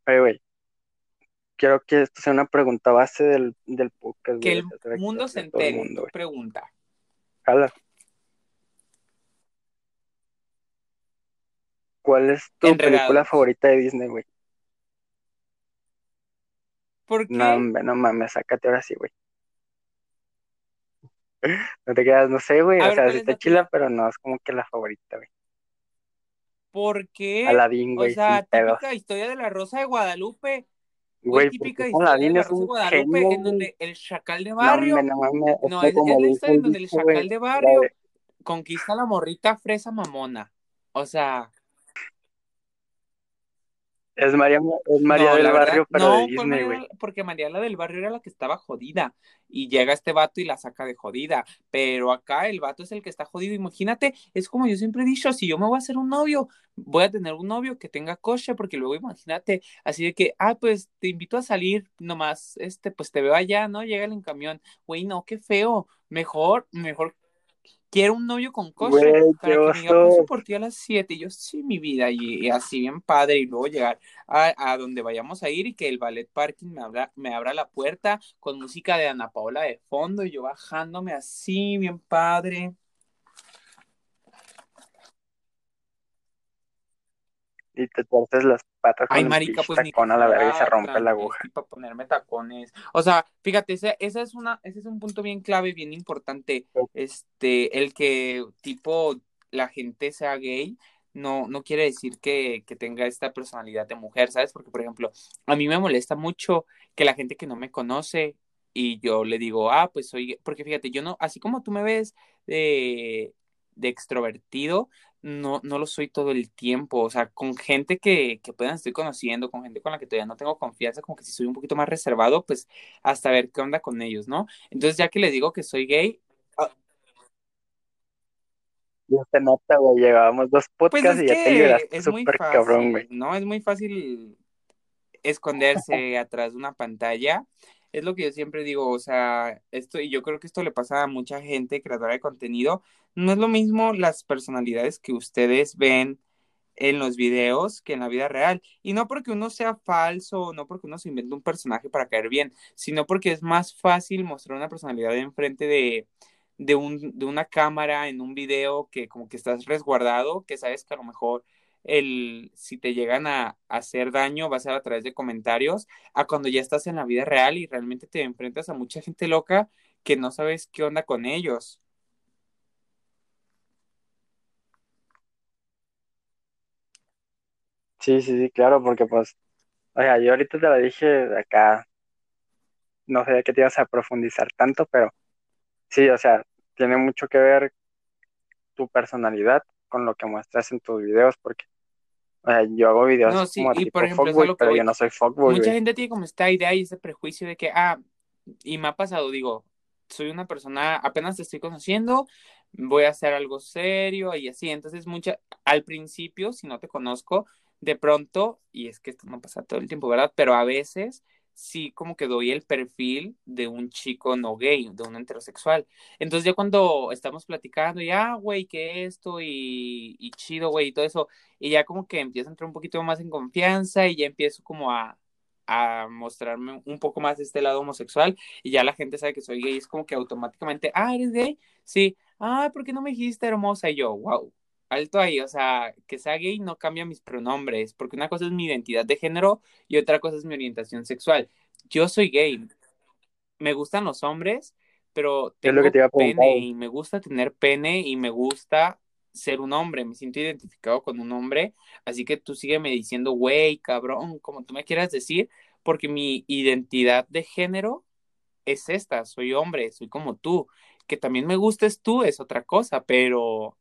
Oye, güey, quiero que esto sea una pregunta base del, del podcast, Que el mundo se entere. mundo, pregunta. Jala. ¿Cuál es tu película favorita de Disney, güey? ¿Por qué? No, hombre, no mames, sácate ahora sí, güey. No te quedas, no sé, güey. A O ver, sea, ¿cuál sí es está la chila, pero no es como que la favorita, güey. ¿Por qué? Aladdin, O güey, sea, típica historia de la Rosa de Guadalupe. Güey, Güey, típica porque historia de la Rosa de Guadalupe genio, en güey. donde el chacal de barrio, no. Es no, que es, como es la historia en donde el güey, chacal de barrio conquista a la morrita fresa mamona. O sea, es María, es María no, del verdad, Barrio, pero de no, ¿cuál Disney, güey. Porque María la del barrio era la que estaba jodida. Y llega este vato y la saca de jodida. Pero acá el vato es el que está jodido. Imagínate, es como yo siempre he dicho, si yo me voy a hacer un novio, voy a tener un novio que tenga coche, porque luego imagínate, así de que, ah, pues te invito a salir, nomás, este, pues te veo allá, ¿no? Llega en camión. Güey, no, qué feo. Mejor, mejor quiero un novio con Güey, qué para que me diga, paso oso. por ti a las 7. Y yo, sí, mi vida, y, y así bien padre. Y luego llegar a, a donde vayamos a ir y que el ballet parking me abra, me abra la puerta con música de Ana Paola de fondo y yo bajándome así, bien padre. Y te torces las patas Ay, con marica, pues tacón a la verga y se rompe la aguja. para ponerme tacones. O sea, fíjate, ese, ese es una, ese es un punto bien clave, bien importante. Este, el que tipo la gente sea gay, no, no quiere decir que, que tenga esta personalidad de mujer, ¿sabes? Porque, por ejemplo, a mí me molesta mucho que la gente que no me conoce y yo le digo, ah, pues soy, gay", porque fíjate, yo no, así como tú me ves de, de extrovertido, no, no lo soy todo el tiempo, o sea, con gente que, que apenas estoy conociendo, con gente con la que todavía no tengo confianza, como que si soy un poquito más reservado, pues hasta ver qué onda con ellos, ¿no? Entonces ya que les digo que soy gay, ah, Ya se nota, güey. Llevábamos dos pues podcasts y ya te muy súper cabrón, güey. fácil, ¿no? Es muy fácil esconderse atrás de una pantalla. Es lo que yo siempre digo, o sea, esto, y yo creo que esto le pasa a mucha gente creadora de contenido. No es lo mismo las personalidades que ustedes ven en los videos que en la vida real. Y no porque uno sea falso, no porque uno se invente un personaje para caer bien, sino porque es más fácil mostrar una personalidad enfrente de, de, un, de una cámara en un video que como que estás resguardado, que sabes que a lo mejor el, si te llegan a, hacer daño va a ser a través de comentarios, a cuando ya estás en la vida real y realmente te enfrentas a mucha gente loca que no sabes qué onda con ellos. Sí, sí, sí, claro, porque pues, o sea, yo ahorita te la dije de acá, no sé que te ibas a profundizar tanto, pero sí, o sea, tiene mucho que ver tu personalidad con lo que muestras en tus videos, porque, O sea, yo hago videos No, sí, como y tipo por ejemplo, fuckboy, pero voy. yo no soy fuckboy, Mucha güey. gente tiene como esta idea y ese prejuicio de que, ah, y me ha pasado, digo, soy una persona, apenas te estoy conociendo, voy a hacer algo serio y así. Entonces, mucha, al principio, si no te conozco, de pronto, y es que esto no pasa todo el tiempo, ¿verdad? Pero a veces sí como que doy el perfil de un chico no gay, de un heterosexual. Entonces ya cuando estamos platicando, y ah, güey, que esto y, y chido, güey, y todo eso, y ya como que empiezo a entrar un poquito más en confianza y ya empiezo como a, a mostrarme un poco más de este lado homosexual y ya la gente sabe que soy gay, es como que automáticamente, ah, ¿eres gay? Sí, ah, ¿por qué no me dijiste hermosa? Y yo, wow, alto ahí, o sea, que sea gay no cambia mis pronombres, porque una cosa es mi identidad de género y otra cosa es mi orientación sexual. Yo soy gay, me gustan los hombres, pero Es lo que te tengo pene y me gusta tener pene y me gusta ser un hombre, me siento identificado con un hombre, así que tú sígueme diciendo, güey, cabrón, como tú me quieras decir, porque mi identidad de género es esta, soy hombre, soy como tú, que también me gustes tú es otra cosa, pero,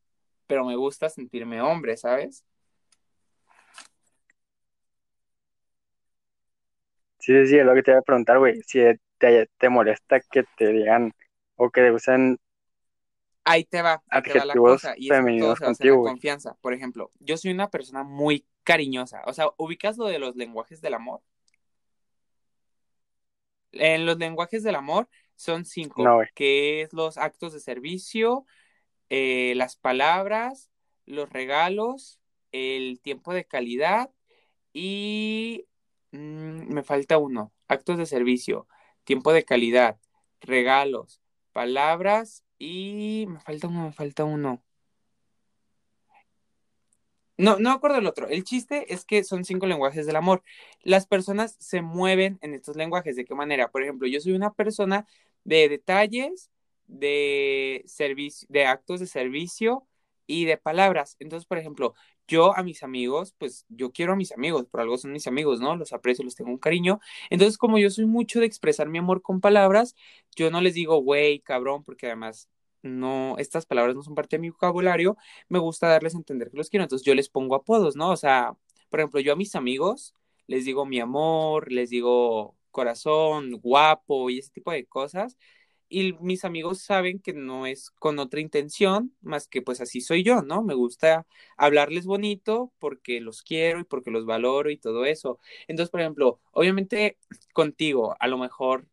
pero me gusta sentirme hombre, ¿sabes? Sí, sí, sí, es lo que te iba a preguntar, güey. Si te, te molesta que te digan o que usen Ahí te va, ahí te va la cosa, y es que todo femeninos se basa en la contigo, güey. confianza. Por ejemplo, yo soy una persona muy cariñosa, o sea, ¿ubicas lo de los lenguajes del amor? En los lenguajes del amor son cinco, No, que es los actos de servicio, eh, las palabras, los regalos, el tiempo de calidad y mm, me falta uno, actos de servicio, tiempo de calidad, regalos, palabras y me falta uno, me falta uno. No, no acuerdo el otro. El chiste es que son cinco lenguajes del amor. Las personas se mueven en estos lenguajes. ¿De qué manera? Por ejemplo, yo soy una persona de detalles, de servicio, de actos de servicio y de palabras. Entonces, por ejemplo, yo a mis amigos, pues yo quiero a mis amigos, por algo son mis amigos, ¿no? Los aprecio, les tengo un cariño. Entonces, como yo soy mucho de expresar mi amor con palabras, yo no les digo, güey, cabrón, porque además no, estas palabras no son parte de mi vocabulario me gusta darles a entender que los quiero, entonces yo les pongo apodos, ¿no? O sea, por ejemplo, yo a mis amigos les digo mi amor, les digo corazón, guapo y ese tipo de cosas. Y mis amigos saben que no es con otra intención, más que pues así soy yo, ¿no? Me gusta hablarles bonito porque los quiero y porque los valoro y todo eso. Entonces, por ejemplo, obviamente contigo, a lo mejor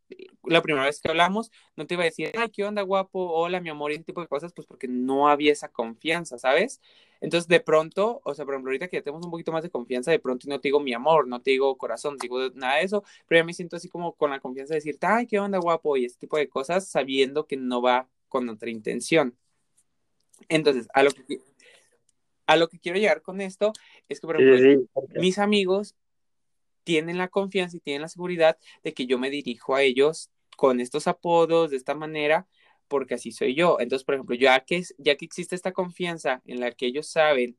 la primera vez que hablamos, no te iba a decir, ay, ¿qué onda, guapo? Hola, mi amor, y ese tipo de cosas, pues porque no había esa confianza, ¿sabes? Entonces, de pronto, o sea, por ejemplo, ahorita que ya tenemos un poquito más de confianza, de pronto no te digo mi amor, no te digo corazón, no te digo nada de eso, pero ya me siento así como con la confianza de decirte, ay, ¿qué onda, guapo? Y ese tipo de cosas, sabiendo que no va con otra intención. Entonces, a lo que, a lo que quiero llegar con esto es que, por ejemplo, sí, sí, mis amigos tienen la confianza y tienen la seguridad de que yo me dirijo a ellos con estos apodos, de esta manera, porque así soy yo. Entonces, por ejemplo, ya que, ya que existe esta confianza en la que ellos saben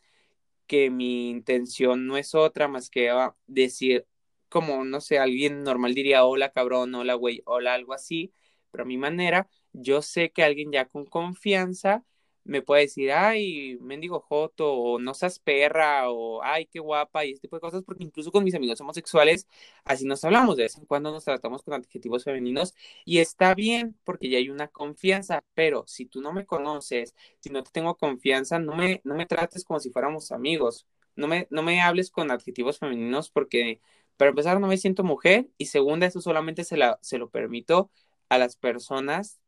que mi intención no es otra más que ah, decir, como, no sé, alguien normal diría, hola cabrón, hola güey, hola algo así, pero a mi manera, yo sé que alguien ya con confianza me puede decir, ay, mendigo joto, o no seas perra, o ay, qué guapa, y ese tipo de cosas, porque incluso con mis amigos homosexuales, así nos hablamos, de vez en cuando nos tratamos con adjetivos femeninos, y está bien, porque ya hay una confianza, pero si tú no me conoces, si no te tengo confianza, no me, no me trates como si fuéramos amigos, no me, no me hables con adjetivos femeninos, porque para empezar no me siento mujer, y segunda, eso solamente se, la, se lo permito a las personas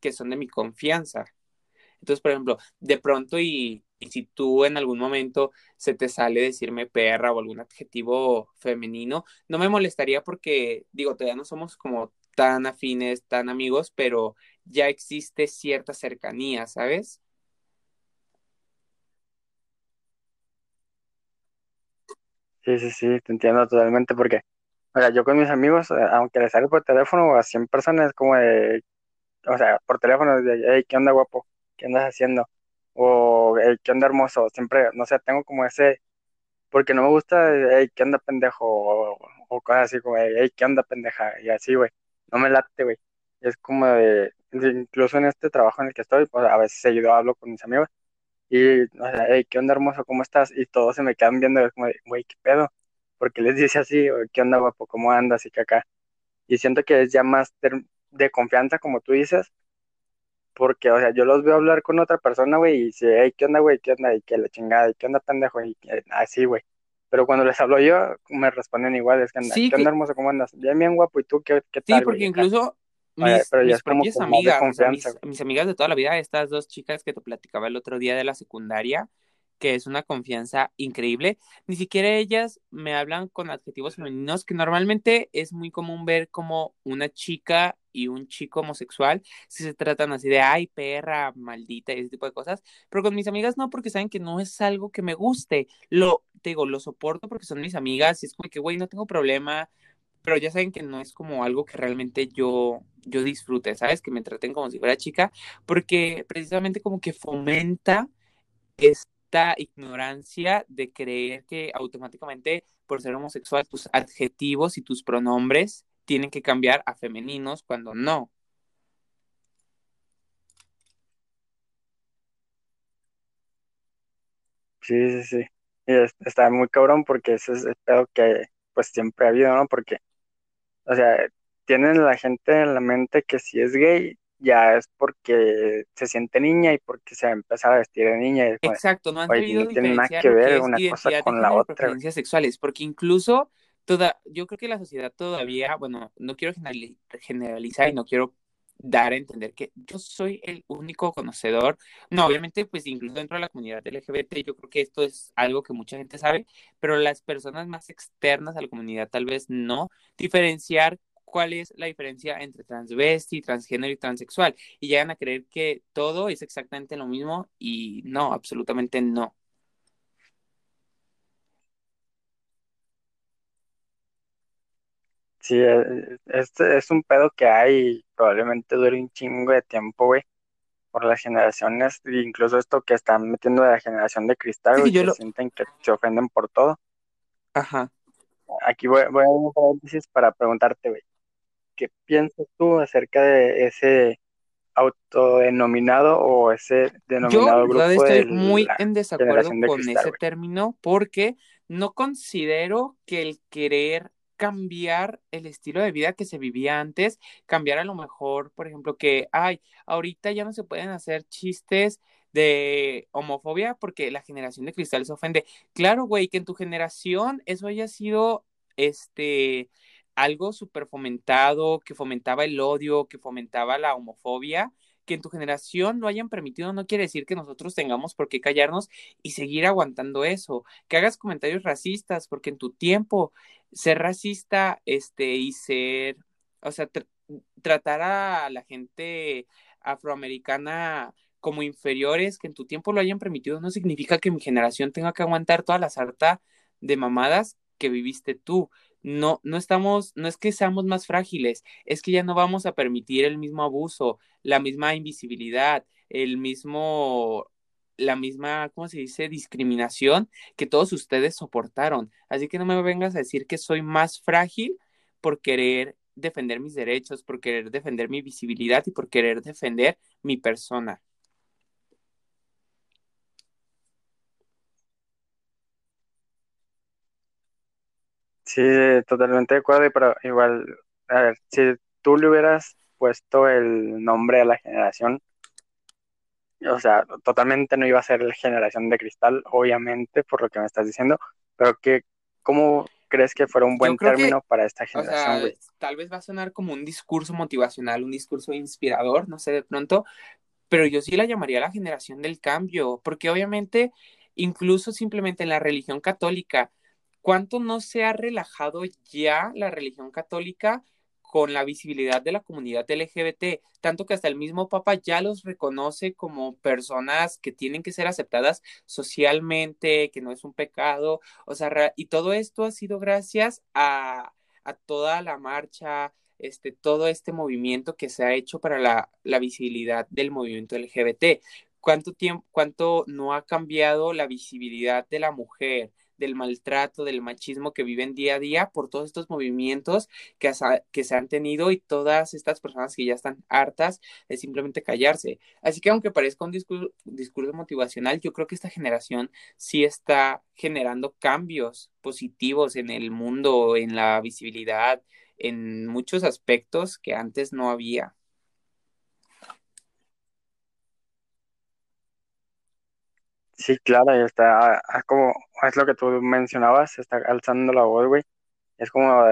que son de mi confianza. Entonces, por ejemplo, de pronto y, si tú en algún momento se te sale decirme perra o algún adjetivo femenino, no me molestaría porque, digo, todavía no somos como tan afines, tan amigos, pero ya existe cierta cercanía, ¿sabes? Sí, sí, sí, te entiendo totalmente porque, o yo con mis amigos, eh, aunque les salgo por teléfono a 100 personas, como de, o sea, por teléfono, de, hey, ¿qué onda, guapo? ¿Qué andas haciendo? O, hey, ¿qué onda, hermoso? Siempre, no sé, tengo como ese, porque no me gusta, hey, ¿qué onda, pendejo? O, cosas así como, hey, ¿qué onda, pendeja? Y así, güey, no me late, güey. Es como de, incluso en este trabajo en el que estoy, pues a veces seguido hablo con mis amigos Y, o sea, hey, ¿qué onda, hermoso? ¿Cómo estás? Y todos se me quedan viendo, como de, güey, ¿qué pedo? Porque les dice así, ¿qué onda, guapo? ¿Cómo andas? Y que acá. Y siento que es ya más de confianza, como tú dices, porque, o sea, yo los veo hablar con otra persona, güey, y dice, hey, ¿qué onda, güey? ¿Qué onda? Y que la chingada, y qué onda, pendejo, y así, güey. Pero cuando les hablo yo, me responden igual, es que anda, ¿qué onda, hermoso? ¿Cómo andas? Bien, bien, guapo, ¿y tú qué, qué tal? Sí, porque incluso mis, mis propias amigas, mis, amigas de toda la vida, estas dos chicas que te platicaba el otro día de la secundaria, que es una confianza increíble. Ni siquiera ellas me hablan con adjetivos femeninos, que normalmente es muy común ver como una chica y un chico homosexual, si se tratan así de, ay, perra, maldita, y ese tipo de cosas. Pero con mis amigas no, porque saben que no es algo que me guste. Lo, te digo, lo soporto porque son mis amigas y es como que, güey, no tengo problema, pero ya saben que no es como algo que realmente yo, yo disfrute, ¿sabes? Que me traten como si fuera chica, porque precisamente como que fomenta es esta ignorancia de creer que automáticamente por ser homosexual tus adjetivos y tus pronombres tienen que cambiar a femeninos cuando no. Sí, sí, sí. Y está muy cabrón porque ese es el pedo que pues siempre ha habido, ¿no? Porque, o sea, tienen la gente en la mente que si es gay ya es porque se siente niña y porque se va a empezar a vestir de niña. Exacto, no han no tiene nada que ver una cosa con la otra. Preferencias sexuales, porque incluso toda, yo creo que la sociedad todavía, bueno, no quiero generalizar y no quiero dar a entender que yo soy el único conocedor. No, obviamente, pues incluso dentro de la comunidad LGBT, yo creo que esto es algo que mucha gente sabe, pero las personas más externas a la comunidad tal vez no diferenciar cuál es la diferencia entre transvesti, transgénero y transexual. Y llegan a creer que todo es exactamente lo mismo y no, absolutamente no. Sí, este es un pedo que hay, probablemente dure un chingo de tiempo, güey, por las generaciones, incluso esto que están metiendo de la generación de cristal, güey, que sienten que se ofenden por todo. Ajá. Aquí voy, voy a un paréntesis para preguntarte, güey, ¿qué piensas tú acerca de ese autodenominado o ese denominado Yo, grupo estoy muy en desacuerdo con ese término porque no considero que el querer cambiar el estilo de vida que se vivía antes, cambiar a lo mejor, por ejemplo, que, ay, ahorita ya no se pueden hacer chistes de homofobia porque la generación de cristal se ofende. Claro, güey, que en tu generación eso haya sido, este, algo súper fomentado, que fomentaba el odio, que fomentaba la homofobia, que en tu generación lo hayan permitido no quiere decir que nosotros tengamos por qué callarnos y seguir aguantando eso, que hagas comentarios racistas, porque en tu tiempo ser racista este y ser, o sea, tratar a la gente afroamericana como inferiores que en tu tiempo lo hayan permitido no significa que mi generación tenga que aguantar toda la sarta de mamadas que viviste tú no, no estamos, no es que seamos más frágiles, es que ya no vamos a permitir el mismo abuso, la misma invisibilidad, el mismo, la misma, ¿cómo se dice?, discriminación que todos ustedes soportaron. Así que no me vengas a decir que soy más frágil por querer defender mis derechos, por querer defender mi visibilidad y por querer defender mi persona. Sí, totalmente de acuerdo, pero igual, a ver, si tú le hubieras puesto el nombre a la generación, o sea, totalmente no iba a ser la generación de cristal, obviamente, por lo que me estás diciendo, pero que, ¿cómo crees que fuera un buen término para esta generación? tal vez va a sonar como un discurso motivacional, un discurso inspirador, no sé, de pronto, pero yo sí la llamaría la generación del cambio, porque obviamente, incluso simplemente en la religión católica, ¿Cuánto no se ha relajado ya la religión católica con la visibilidad de la comunidad LGBT? Tanto que hasta el mismo Papa ya los reconoce como personas que tienen que ser aceptadas socialmente, que no es un pecado. O sea, y todo esto ha sido gracias a, toda la marcha, este, todo este movimiento que se ha hecho para la, visibilidad del movimiento LGBT. ¿Cuánto tiempo, cuánto no ha cambiado la visibilidad de la mujer? Del maltrato, del machismo que viven día a día por todos estos movimientos que, se han tenido y todas estas personas que ya están hartas de simplemente callarse. Así que aunque parezca un discurso motivacional, yo creo que esta generación sí está generando cambios positivos en el mundo, en la visibilidad, en muchos aspectos que antes no había. Sí, claro, y está, ah, como, es lo que tú mencionabas, está alzando la voz, güey. Es como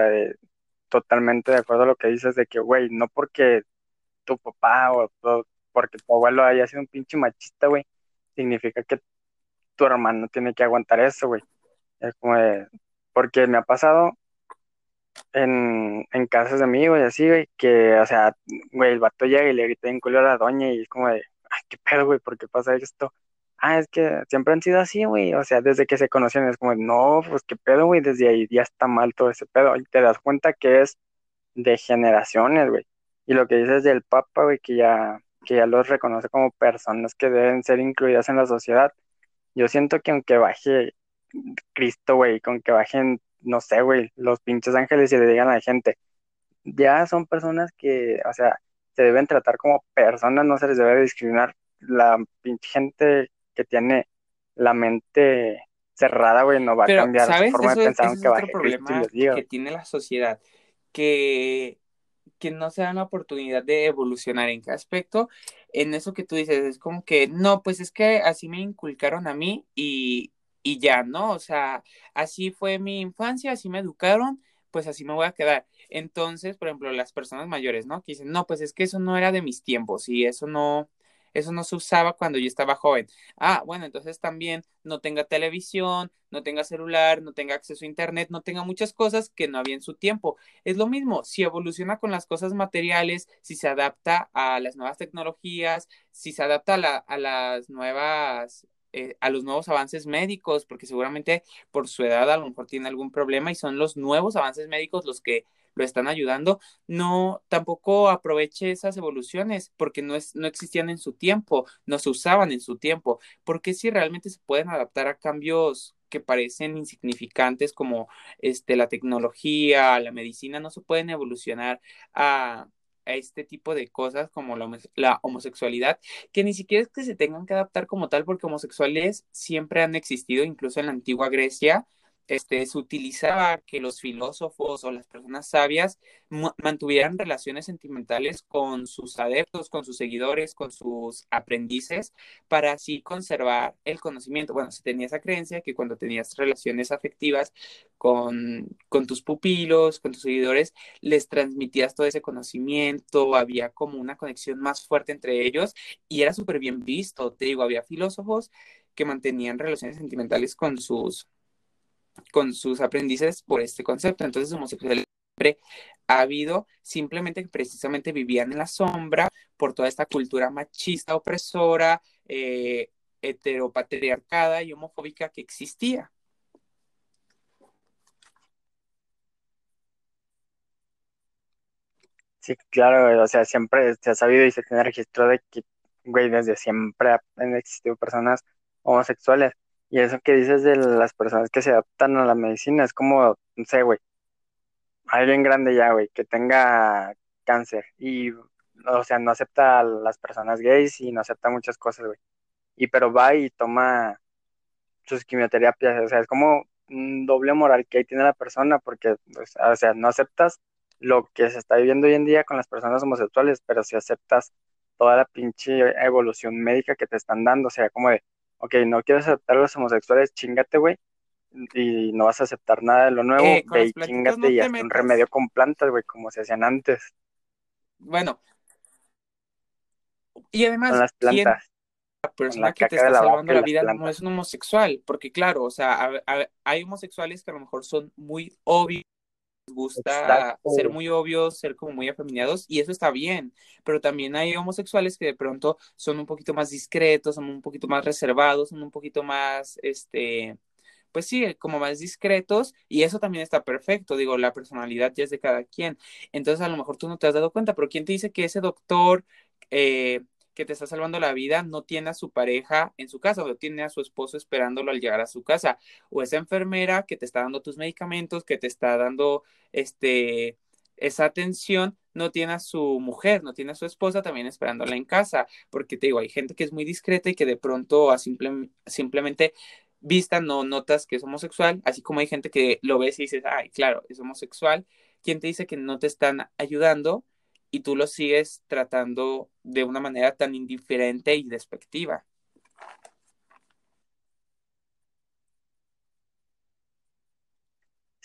totalmente de acuerdo a lo que dices de que, güey, no porque tu papá o, porque tu abuelo haya sido un pinche machista, güey, significa que tu hermano tiene que aguantar eso, güey. Es como de, porque me ha pasado en, en casas de amigos y así, güey, que, o sea, güey, el vato llega y le grita en culo a la doña y es como de, ay, qué pedo, güey, ¿por qué pasa esto? Ah, es que siempre han sido así, güey, o sea, desde que se conocen es como, no, pues qué pedo, güey, desde ahí ya está mal todo ese pedo, y te das cuenta que es de generaciones, güey, y lo que dices del Papa, güey, que ya, que ya los reconoce como personas que deben ser incluidas en la sociedad, yo siento que aunque baje Cristo, güey, con que bajen, no sé, güey, los pinches ángeles y le digan a la gente, ya son personas que, o sea, se deben tratar como personas, no se les debe discriminar. La pinche gente que tiene la mente cerrada, güey, no va a cambiar su forma de pensar aunque baje problema que tiene la sociedad, que, que no se dan la oportunidad de evolucionar en qué aspecto, en eso que tú dices, es como que, no, pues es que así me inculcaron a mí y, y ya, ¿no? O sea, así fue mi infancia, así me educaron, pues así me voy a quedar. Entonces, por ejemplo, las personas mayores, ¿no? Que dicen, no, pues es que eso no era de mis tiempos y eso no, eso no se usaba cuando yo estaba joven. Ah, bueno, entonces también no tenga televisión, no tenga celular, no tenga acceso a internet, no tenga muchas cosas que no había en su tiempo. Es lo mismo, si evoluciona con las cosas materiales, si se adapta a las nuevas tecnologías, si se adapta a, las nuevas eh, a los nuevos avances médicos, porque seguramente por su edad a lo mejor tiene algún problema y son los nuevos avances médicos los que lo están ayudando, no tampoco aproveche esas evoluciones porque no, es, no existían en su tiempo, no se usaban en su tiempo, porque si realmente se pueden adaptar a cambios que parecen insignificantes como este, la tecnología, la medicina, no se pueden evolucionar a, a este tipo de cosas como la, la, homosexualidad, que ni siquiera es que se tengan que adaptar como tal, porque homosexuales siempre han existido, incluso en la antigua Grecia, este, se utilizaba que los filósofos o las personas sabias mantuvieran relaciones sentimentales con sus adeptos, con sus seguidores, con sus aprendices, para así conservar el conocimiento. Bueno, se tenía esa creencia que cuando tenías relaciones afectivas con, con tus pupilos, con tus seguidores, les transmitías todo ese conocimiento, había como una conexión más fuerte entre ellos y era súper bien visto. Te digo, había filósofos que mantenían relaciones sentimentales con sus con sus aprendices por este concepto. Entonces, homosexualidad siempre ha habido, simplemente que precisamente vivían en la sombra por toda esta cultura machista, opresora, eh, heteropatriarcada y homofóbica que existía. Sí, claro, o sea, siempre se ha sabido y se tiene registro de que, güey, desde siempre han existido personas homosexuales. Y eso que dices de las personas que se adaptan a la medicina, es como, no sé, güey, alguien grande ya, güey, que tenga cáncer y, o sea, no acepta a las personas gays y no acepta muchas cosas, güey. Y pero va y toma sus quimioterapias, o sea, es como un doble moral que ahí tiene la persona, porque, pues, o sea, no aceptas lo que se está viviendo hoy en día con las personas homosexuales, pero si aceptas toda la pinche evolución médica que te están dando, o sea, como de, ok, no quieres aceptar a los homosexuales, chingate, güey, y no vas a aceptar nada de lo nuevo, eh, ve y chingate y haz un remedio con plantas, güey, como se hacían antes. Bueno, y además, las plantas. la persona que te está salvando la, vida no es un homosexual, porque claro, o sea, hay homosexuales que a lo mejor son muy obvios gusta ser muy obvios, ser como muy afeminados, y eso está bien, pero también hay homosexuales que de pronto son un poquito más discretos, son un poquito más reservados, son un poquito más, este, pues sí, como más discretos, y eso también está perfecto, digo, la personalidad ya es de cada quien, entonces a lo mejor tú no te has dado cuenta, pero ¿quién te dice que ese doctor... Eh, que te está salvando la vida no tiene a su pareja en su casa, o tiene a su esposo esperándolo al llegar a su casa, o esa enfermera que te está dando tus medicamentos, que te está dando este esa atención no tiene a su mujer, no tiene a su esposa también esperándola en casa, porque te digo, hay gente que es muy discreta y que de pronto a simple, simplemente vista no notas que es homosexual, así como hay gente que lo ves y dices, ay, claro, es homosexual, ¿quién te dice que no te están ayudando? Y tú lo sigues tratando de una manera tan indiferente y despectiva.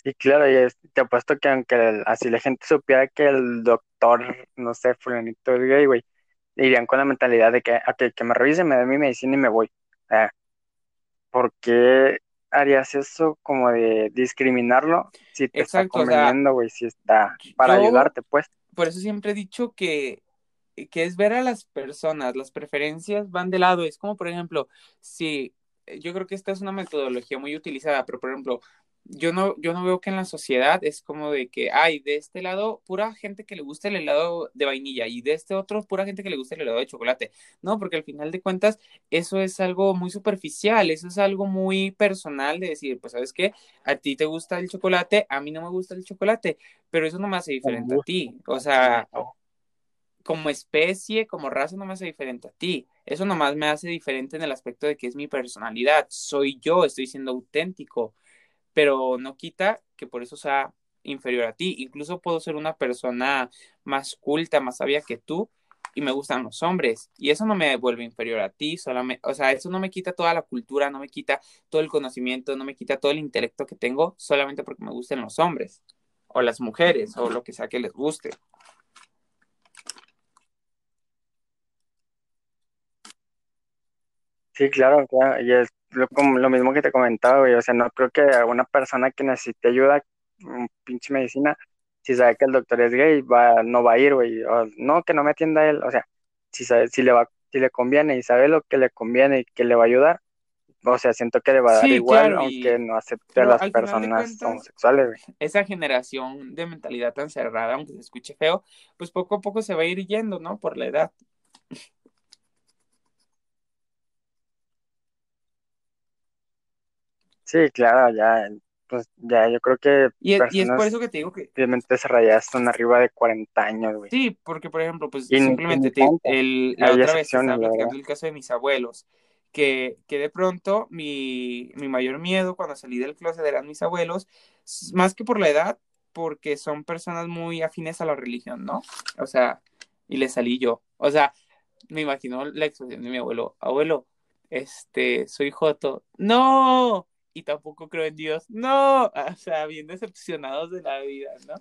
Sí, claro, y te apuesto que aunque así la gente supiera que el doctor, no sé, fulanito es gay, güey, irían con la mentalidad de que, ok, que me revise, me dé mi medicina y me voy. Ah, ¿Por qué harías eso como de discriminarlo si te está conveniendo, güey, si está para ayudarte, pues? Por eso siempre he dicho que, que es ver a las personas, las preferencias van de lado. Es como, por ejemplo, si yo creo que esta es una metodología muy utilizada, pero por ejemplo, yo no, yo no veo que en la sociedad es como de que hay de este lado pura gente que le gusta el helado de vainilla y de este otro pura gente que le gusta el helado de chocolate. No, porque al final de cuentas eso es algo muy superficial, eso es algo muy personal de decir, pues sabes qué, a ti te gusta el chocolate, a mí no me gusta el chocolate, pero eso no me hace diferente a ti. O sea, como especie, como raza, no me hace diferente a ti. Eso nomás me hace diferente en el aspecto de que es mi personalidad, soy yo, estoy siendo auténtico pero no quita que por eso sea inferior a ti. Incluso puedo ser una persona más culta, más sabia que tú y me gustan los hombres y eso no me vuelve inferior a ti, solamente, o sea, eso no me quita toda la cultura, no me quita todo el conocimiento, no me quita todo el intelecto que tengo solamente porque me gusten los hombres o las mujeres o lo que sea que les guste. Sí, claro, y es lo, lo mismo que te comentaba, güey, o sea, no creo que alguna persona que necesite ayuda, un pinche medicina, si sabe que el doctor es gay, va, no va a ir, güey, no, que no me atienda él, o sea, si sabe, si le va, si le conviene y sabe lo que le conviene y que le va a ayudar, o sea, siento que le va a dar igual, aunque no acepte a las personas homosexuales, güey. Esa generación de mentalidad tan cerrada, aunque se escuche feo, pues poco a poco se va a ir yendo, ¿no? Por la edad. Sí, claro, ya, pues ya yo creo que y, es por eso que te digo que obviamente desarrolladas son arriba de 40 años, güey. Sí, porque por ejemplo, pues simplemente el, la otra vez estaba platicando el caso de mis abuelos, que, que de pronto mi, mi mayor miedo cuando salí del closet eran mis abuelos, más que por la edad, porque son personas muy afines a la religión, ¿no? O sea, y le salí yo. O sea, me imagino la expresión de mi abuelo, abuelo, este, soy Joto. No, y tampoco creo en Dios. No, o sea, bien decepcionados de la vida, ¿no?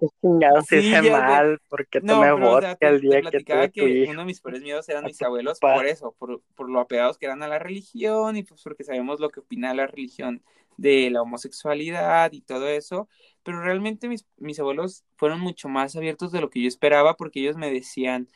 Qué chingados sí, hice mal, porque no, tomé vodka el día que tuve que uno de mis peores miedos eran mis abuelos por eso, por, por, lo apegados que eran a la religión y pues porque sabemos lo que opina la religión de la homosexualidad y todo eso, pero realmente mis, mis abuelos fueron mucho más abiertos de lo que yo esperaba porque ellos me decían,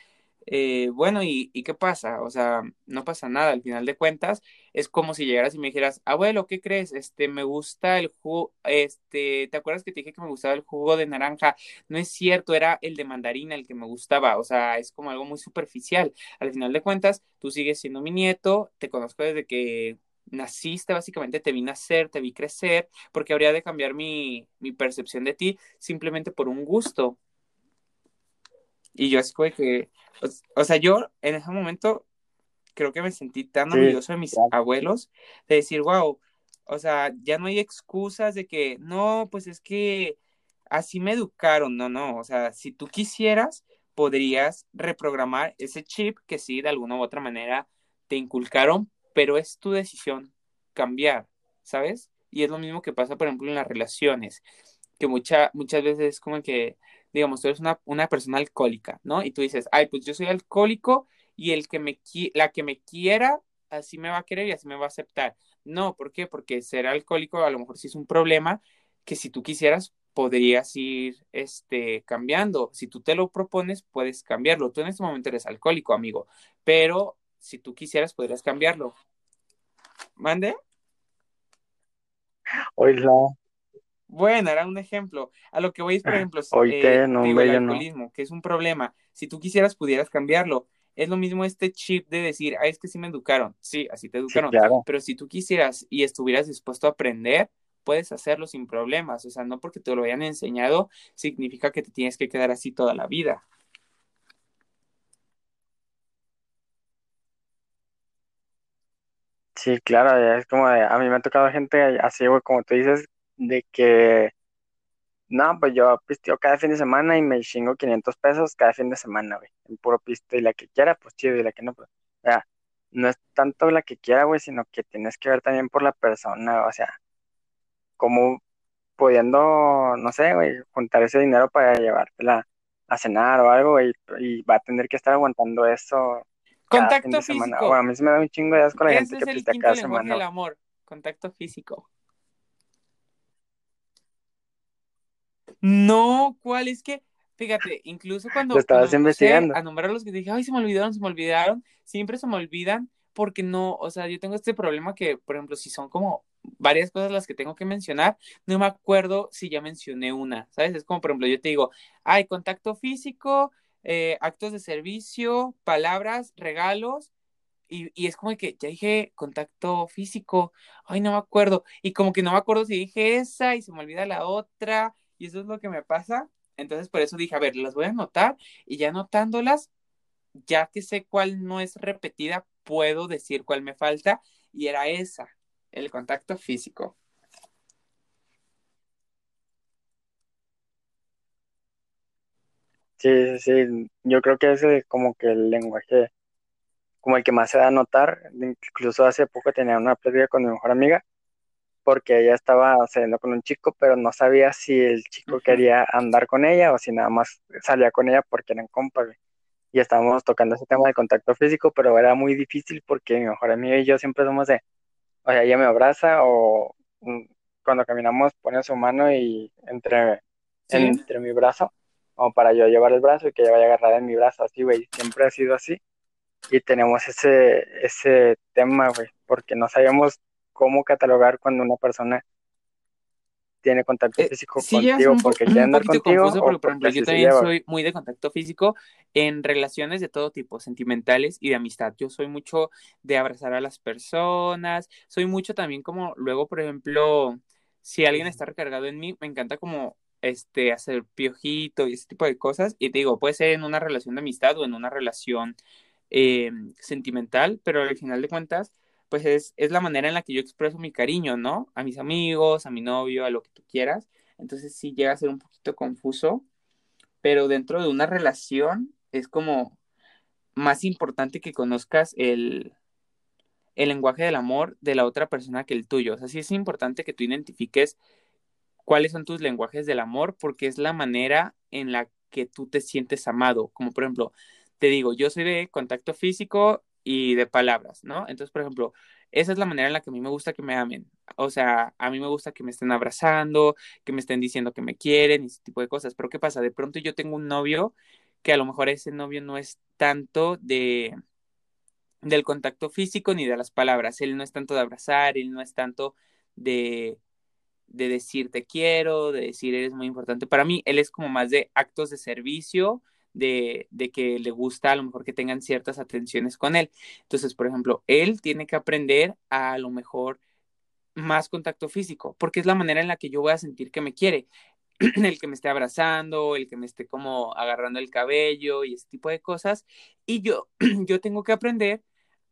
eh, bueno, ¿y, qué pasa? O sea, no pasa nada, al final de cuentas, es como si llegaras y me dijeras, abuelo, ¿qué crees? Este, me gusta el jugo, este, ¿te acuerdas que te dije que me gustaba el jugo de naranja? No es cierto, era el de mandarina el que me gustaba, o sea, es como algo muy superficial. Al final de cuentas, tú sigues siendo mi nieto, te conozco desde que naciste, básicamente te vi nacer, te vi crecer, porque habría de cambiar mi, mi percepción de ti simplemente por un gusto. Y yo es que, o, sea, yo en ese momento creo que me sentí tan orgulloso de mis abuelos, de decir, wow, o sea, ya no hay excusas de que, no, pues es que así me educaron, no, no, o sea, si tú quisieras, podrías reprogramar ese chip que sí, de alguna u otra manera te inculcaron, pero es tu decisión cambiar, ¿sabes? Y es lo mismo que pasa, por ejemplo, en las relaciones, que mucha, muchas veces es como que digamos, tú eres una, una persona alcohólica, ¿no? Y tú dices, ay, pues yo soy alcohólico y el que me, la que me quiera, así me va a querer y así me va a aceptar. No, ¿por qué? Porque ser alcohólico a lo mejor sí es un problema que si tú quisieras podrías ir este, cambiando. Si tú te lo propones, puedes cambiarlo. Tú en este momento eres alcohólico, amigo, pero si tú quisieras, podrías cambiarlo. ¿Mande? Oiga. Bueno, era un ejemplo. A lo que voy es, por ejemplo, Oíte, eh, no, digo, el alcoholismo, que es un problema. Si tú quisieras, pudieras cambiarlo. Es lo mismo este chip de decir, ah, es que sí me educaron. Sí, así te Sí, educaron. claro. Pero si tú quisieras y estuvieras dispuesto a aprender, puedes hacerlo sin problemas. O sea, no porque te lo hayan enseñado, significa que te tienes que quedar así toda la vida. Sí, claro, es como de, a mí me ha tocado gente así, güey, como tú dices, de que, no, pues yo pisteo cada fin de semana y me chingo 500 pesos cada fin de semana, güey, en puro pisto, y la que quiera, pues chido, y la que no, pues, o sea, no es tanto la que quiera, güey, sino que tienes que ver también por la persona, o sea, como pudiendo, no sé, güey, juntar ese dinero para llevártela a cenar o algo, güey, y va a tener que estar aguantando eso Contacto semana. físico. A mí se me da un chingo de asco la gente que el pistea quinto cada semana. güey. amor. Contacto físico. No, ¿cuál? Es que, fíjate, incluso Lo cuando, estabas me puse investigando. a nombrar los que dije, ay, se me olvidaron, se me olvidaron, siempre se me olvidan porque no, o sea, yo tengo este problema que, por ejemplo, si son como varias cosas las que tengo que mencionar, no me acuerdo si ya mencioné una, ¿sabes? Es como, por ejemplo, yo te digo, ay, contacto físico, eh, actos de servicio, palabras, regalos, y, y es como que ya dije contacto físico, ay, no me acuerdo, y como que no me acuerdo si dije esa y se me olvida la otra, y eso es lo que me pasa. Entonces, por eso dije, a ver, las voy a anotar y ya anotándolas, ya que sé cuál no es repetida, puedo decir cuál me falta, y era esa, el contacto físico. Sí, sí, sí. Yo creo que ese es como que el lenguaje, como el que más se da a notar. Incluso hace poco tenía una plática con mi mejor amiga, porque ella estaba saliendo con un chico, pero no sabía si el chico quería andar con ella o si nada más salía con ella porque eran compas. Y estábamos tocando ese tema de contacto físico, pero era muy difícil porque mi mejor amiga y yo siempre somos de, o sea, ella me abraza o mm, cuando caminamos pone su mano y entre, Sí, entre mi brazo, como para yo llevar el brazo y que ella vaya agarrada en mi brazo, así, güey, siempre ha sido así. Y tenemos ese, ese tema, güey, porque no sabemos cómo catalogar cuando una persona tiene contacto eh, físico sí contigo un, porque quiere andar contigo confuso porque, por ejemplo, yo también soy muy de contacto físico en relaciones de todo tipo, sentimentales y de amistad. Yo soy mucho de abrazar a las personas, soy mucho también como, luego, por ejemplo, si alguien está recargado en mí, me encanta como este hacer piojito y ese tipo de cosas. Y te digo, puede ser en una relación de amistad o en una relación eh, sentimental, pero al final de cuentas pues es, es la manera en la que yo expreso mi cariño, ¿no? A mis amigos, a mi novio, a lo que tú quieras. Entonces sí llega a ser un poquito confuso, pero dentro de una relación es como más importante que conozcas el, el lenguaje del amor de la otra persona que el tuyo. O sea, sí es importante que tú identifiques cuáles son tus lenguajes del amor, porque es la manera en la que tú te sientes amado. Como por ejemplo, te digo, yo soy de contacto físico y de palabras, ¿no? Entonces, por ejemplo, esa es la manera en la que a mí me gusta que me amen. O sea, a mí me gusta que me estén abrazando, que me estén diciendo que me quieren y ese tipo de cosas. Pero ¿qué pasa? De pronto yo tengo un novio que a lo mejor ese novio no es tanto de del contacto físico ni de las palabras. Él no es tanto de abrazar, él no es tanto de de decir te quiero, de decir eres muy importante. Para mí, él es como más de actos de servicio, de, de que le gusta a lo mejor que tengan ciertas atenciones con él. Entonces, por ejemplo, él tiene que aprender a, lo mejor más contacto físico, porque es la manera en la que yo voy a sentir que me quiere. el que me esté abrazando, el que me esté como agarrando el cabello y ese tipo de cosas. Y yo, yo tengo que aprender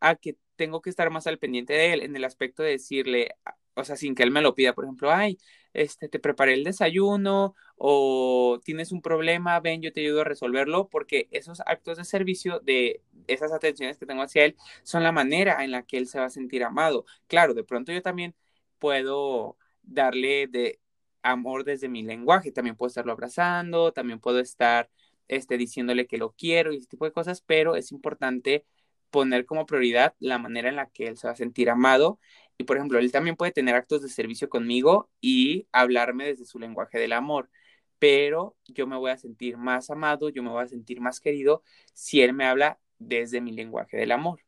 a que tengo que estar más al pendiente de él en el aspecto de decirle, o sea, sin que él me lo pida, por ejemplo, ay, este, te preparé el desayuno o tienes un problema, ven, yo te ayudo a resolverlo, porque esos actos de servicio de esas atenciones que tengo hacia él son la manera en la que él se va a sentir amado. Claro, de pronto yo también puedo darle de amor desde mi lenguaje. También puedo estarlo abrazando, también puedo estar este, diciéndole que lo quiero y ese tipo de cosas, pero es importante poner como prioridad la manera en la que él se va a sentir amado. Y por ejemplo, él también puede tener actos de servicio conmigo y hablarme desde su lenguaje del amor, pero yo me voy a sentir más amado, yo me voy a sentir más querido si él me habla desde mi lenguaje del amor.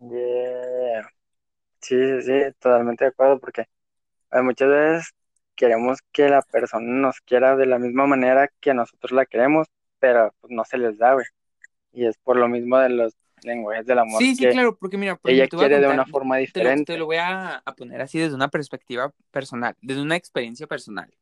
Sí, sí, sí, totalmente de acuerdo, porque eh, muchas veces queremos que la persona nos quiera de la misma manera que nosotros la queremos, pero pues, no se les da, güey. Y es por lo mismo de los lenguajes del amor Sí, sí, que claro, porque mira, por ella quiere de una forma te lo, diferente. te lo voy a, a poner así desde una perspectiva personal, desde una experiencia personal.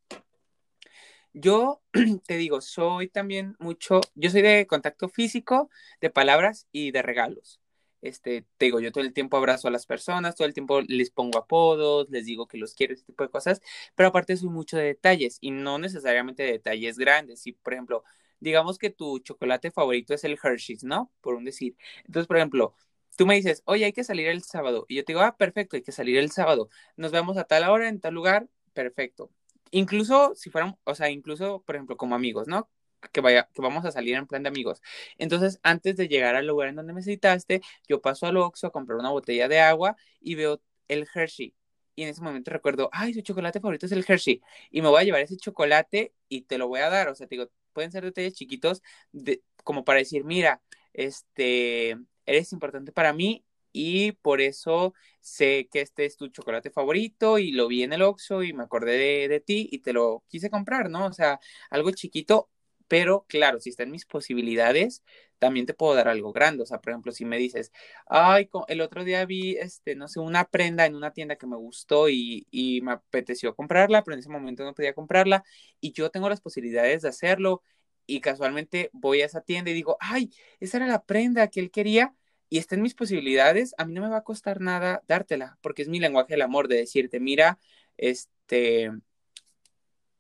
Yo te digo, soy también mucho, yo soy de contacto físico, de palabras y de regalos. Este, te digo, yo todo el tiempo abrazo a las personas, todo el tiempo les pongo apodos, les digo que los quiero, ese tipo de cosas, pero aparte soy mucho de detalles y no necesariamente de detalles grandes. Si, por ejemplo, digamos que tu chocolate favorito es el Hershey's, ¿no? Por un decir. Entonces, por ejemplo, tú me dices, oye, hay que salir el sábado. Y yo te digo, ah, perfecto, hay que salir el sábado. Nos vemos a tal hora, en tal lugar, perfecto incluso si fueran, o sea, incluso, por ejemplo, como amigos, ¿no? Que, vaya, que vamos a salir en plan de amigos. Entonces, antes de llegar al lugar en donde me citaste, yo paso al Oxxo a comprar una botella de agua y veo el Hershey. Y en ese momento recuerdo, ay, su chocolate favorito es el Hershey. Y me voy a llevar ese chocolate y te lo voy a dar. O sea, te digo, pueden ser detalles chiquitos de, como para decir, mira, este, eres importante para mí y por eso sé que este es tu chocolate favorito y lo vi en el Oxxo y me acordé de, de, ti y te lo quise comprar, ¿no? O sea, algo chiquito, pero claro, si está en mis posibilidades, también te puedo dar algo grande. O sea, por ejemplo, si me dices, ay, el otro día vi, este, no sé, una prenda en una tienda que me gustó y, y me apeteció comprarla, pero en ese momento no podía comprarla y yo tengo las posibilidades de hacerlo y casualmente voy a esa tienda y digo, ay, esa era la prenda que él quería y está en mis posibilidades, a mí no me va a costar nada dártela, porque es mi lenguaje del amor, de decirte, mira, este,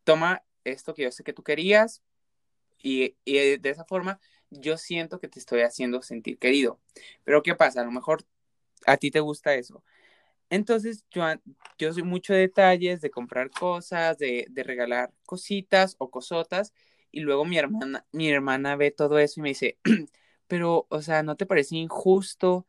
toma esto que yo sé que tú querías y, y de esa forma yo siento que te estoy haciendo sentir querido. Pero ¿qué pasa? A lo mejor a ti te gusta eso. Entonces, yo, yo soy mucho de detalles, de comprar cosas, de, de, regalar cositas o cosotas, y luego mi hermana, mi hermana ve todo eso y me dice, pero, o sea, ¿no te parece injusto?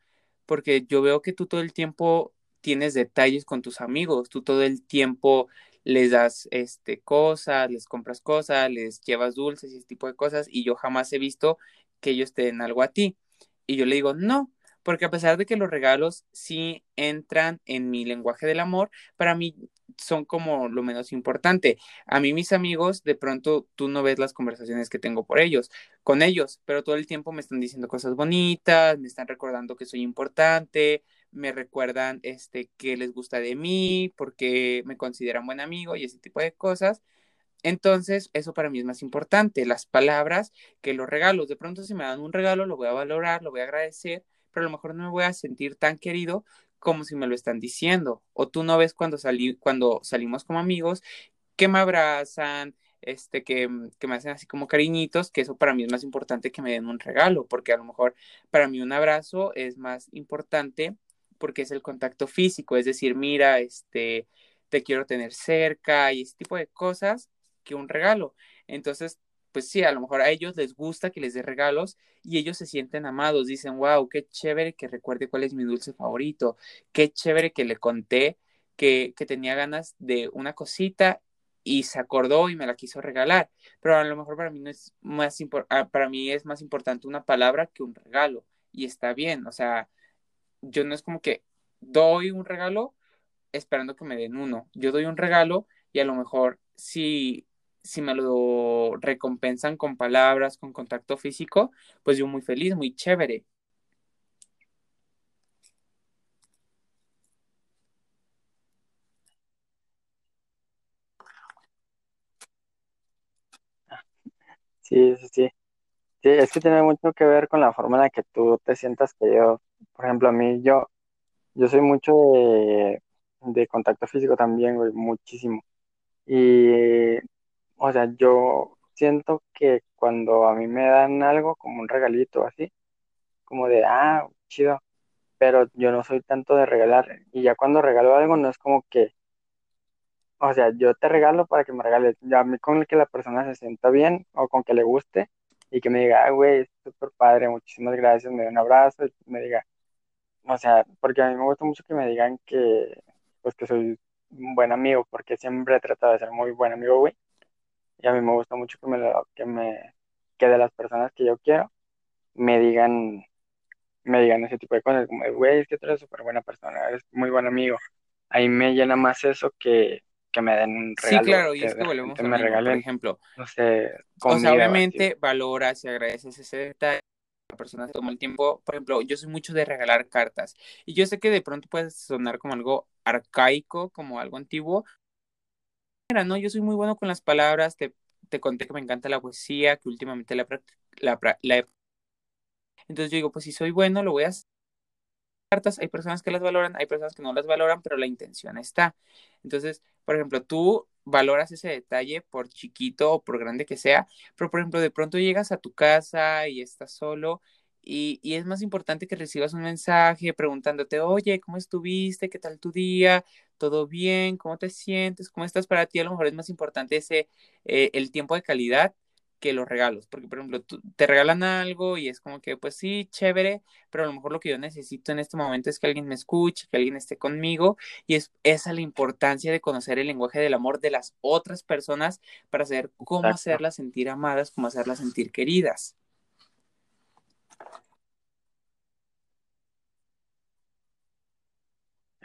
Porque yo veo que tú todo el tiempo tienes detalles con tus amigos, tú todo el tiempo les das este cosas, les compras cosas, les llevas dulces y ese tipo de cosas, y yo jamás he visto que ellos te den algo a ti. Y yo le digo, no, porque a pesar de que los regalos sí entran en mi lenguaje del amor, para mí son como lo menos importante. A mí mis amigos, de pronto tú no ves las conversaciones que tengo por ellos, con ellos, pero todo el tiempo me están diciendo cosas bonitas, me están recordando que soy importante, me recuerdan este que les gusta de mí, porque me consideran buen amigo y ese tipo de cosas. Entonces, eso para mí es más importante, las palabras que los regalos. De pronto, si me dan un regalo, lo voy a valorar, lo voy a agradecer, pero a lo mejor no me voy a sentir tan querido como si me lo están diciendo. O tú no ves cuando, salí, cuando salimos como amigos que me abrazan, este, que, que, me hacen así como cariñitos, que eso para mí es más importante que me den un regalo, porque a lo mejor para mí un abrazo es más importante porque es el contacto físico, es decir, mira, este, te quiero tener cerca y ese tipo de cosas que un regalo. Entonces, pues sí, a lo mejor a ellos les gusta que les dé regalos y ellos se sienten amados, dicen, wow, qué chévere que recuerde cuál es mi dulce favorito, qué chévere que le conté que, que tenía ganas de una cosita y se acordó y me la quiso regalar, pero a lo mejor para mí no es más ah, para mí es más importante una palabra que un regalo y está bien, o sea, yo no es como que doy un regalo esperando que me den uno, yo doy un regalo y a lo mejor si si me lo recompensan con palabras, con contacto físico, pues yo muy feliz, muy chévere. Sí, sí, sí. Es que tiene mucho que ver con la forma en la que tú te sientas querido. Por ejemplo, a mí, yo, yo soy mucho de, de contacto físico también, güey, muchísimo. Y, o sea, yo siento que cuando a mí me dan algo, como un regalito así, como de, ah, chido, pero yo no soy tanto de regalar. Y ya cuando regalo algo, no es como que, o sea, yo te regalo para que me regales. Ya a mí con el que la persona se sienta bien o con que le guste y que me diga, ah, güey, es súper padre, muchísimas gracias, me dé un abrazo y me diga, o sea, porque a mí me gusta mucho que me digan que, pues que soy un buen amigo, porque siempre he tratado de ser muy buen amigo, güey. Y a mí me gusta mucho que me, lo, que me, que de las personas que yo quiero, me digan me digan ese tipo de cosas, como, güey, es que tú eres súper buena persona, eres muy buen amigo. Ahí me llena más eso que, que me den un regalo. Sí, claro, y es que volvemos a me mismo. Por regalen, ejemplo, no sé, o comida sea, o así. obviamente valoras y agradeces ese detalle. La persona se toma el tiempo. Por ejemplo, yo soy mucho de regalar cartas. Y yo sé que de pronto puede sonar como algo arcaico, como algo antiguo. No, yo soy muy bueno con las palabras. Te, te conté que me encanta la poesía, que últimamente la, la, Entonces yo digo, pues si soy bueno, lo voy a. Cartas, hay personas que las valoran, hay personas que no las valoran, pero la intención está. Entonces, por ejemplo, tú valoras ese detalle por chiquito o por grande que sea, pero por ejemplo, de pronto llegas a tu casa y estás solo y, y es más importante que recibas un mensaje preguntándote, oye, ¿cómo estuviste? ¿Qué tal tu día? ¿Todo bien? ¿Cómo te sientes? ¿Cómo estás para ti? A lo mejor es más importante ese, eh, el tiempo de calidad que los regalos, porque por ejemplo, tú, te regalan algo y es como que, pues sí, chévere, pero a lo mejor lo que yo necesito en este momento es que alguien me escuche, que alguien esté conmigo, y es esa la importancia de conocer el lenguaje del amor de las otras personas para saber cómo Exacto, hacerlas sentir amadas, cómo hacerlas sentir queridas.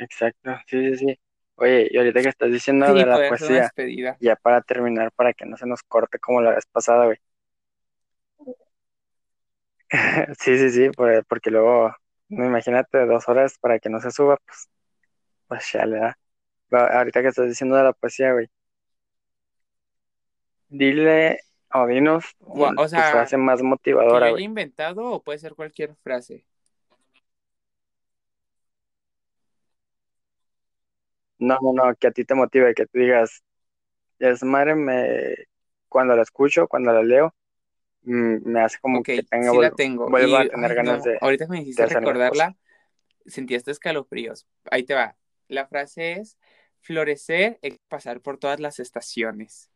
Exacto, sí, sí, sí. Oye, y ahorita que estás diciendo Sí, de la una poesía, despedida. ya para terminar, para que no se nos corte como la vez pasada, güey. Sí, sí, sí, por- porque luego, no imagínate, dos horas para que no se suba, pues, pues ya le da. Ahorita que estás diciendo de la poesía, güey, dile o dinos Gua- un- O tu sea, frase más que yo motivadora, haya güey. inventado o puede ser cualquier frase. No, no, no, que a ti te motive, que tú digas, es madre, me, cuando la escucho, cuando la leo, mm, me hace como que tenga, sí la tengo. vuelva a tener ay, ganas no, de, ahorita me hiciste recordarla, sentí estos escalofríos. Ahí te va. La frase es, florecer es pasar por todas las estaciones.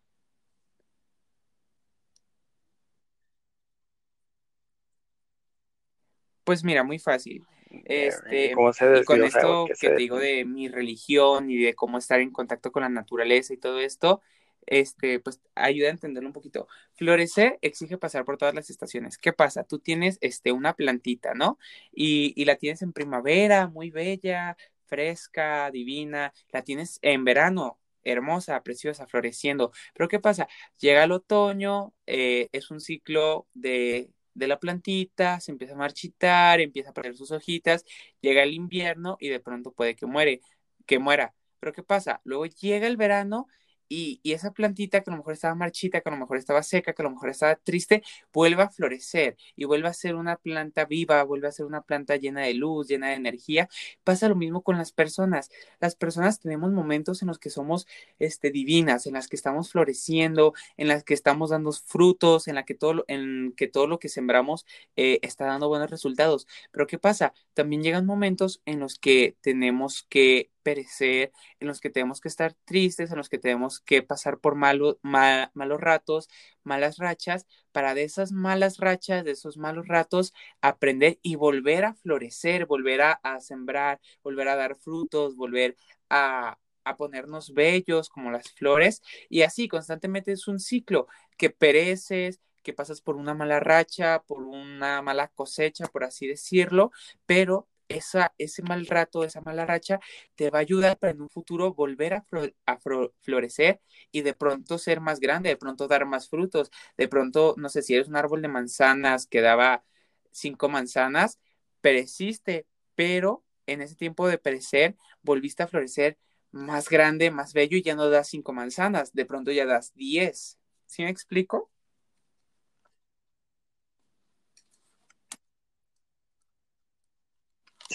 Pues mira, muy fácil. ¿Y Este, y con esto que te digo de mi religión y de cómo estar en contacto con la naturaleza y todo esto, este, pues ayuda a entenderlo un poquito. Florecer exige pasar por todas las estaciones. ¿Qué pasa? Tú tienes este, una plantita, ¿no? Y, y la tienes en primavera, muy bella, fresca, divina. La tienes en verano, hermosa, preciosa, floreciendo. Pero ¿qué pasa? Llega el otoño, eh, es un ciclo de, de la plantita, se empieza a marchitar, empieza a perder sus hojitas, llega el invierno y de pronto puede que muere, que muera. Pero ¿qué pasa? Luego llega el verano y, esa plantita que a lo mejor estaba marchita, que a lo mejor estaba seca, que a lo mejor estaba triste, vuelve a florecer y vuelve a ser una planta viva, vuelve a ser una planta llena de luz, llena de energía. Pasa lo mismo con las personas. Las personas tenemos momentos en los que somos este, divinas, en las que estamos floreciendo, en las que estamos dando frutos, en la que todo lo, en que todo lo que sembramos eh, está dando buenos resultados. Pero ¿qué pasa? También llegan momentos en los que tenemos que perecer, en los que tenemos que estar tristes, en los que tenemos que pasar por malo, mal, malos ratos, malas rachas, para de esas malas rachas, de esos malos ratos, aprender y volver a florecer, volver a, a sembrar, volver a dar frutos, volver a, a ponernos bellos como las flores. Y así constantemente es un ciclo que pereces, que pasas por una mala racha, por una mala cosecha, por así decirlo, pero esa, ese mal rato, esa mala racha, te va a ayudar para en un futuro volver a, a florecer y de pronto ser más grande, de pronto dar más frutos, de pronto, no sé si eres un árbol de manzanas que daba cinco manzanas, pereciste, pero en ese tiempo de perecer, volviste a florecer más grande, más bello y ya no das cinco manzanas, de pronto ya das diez. ¿Sí me explico?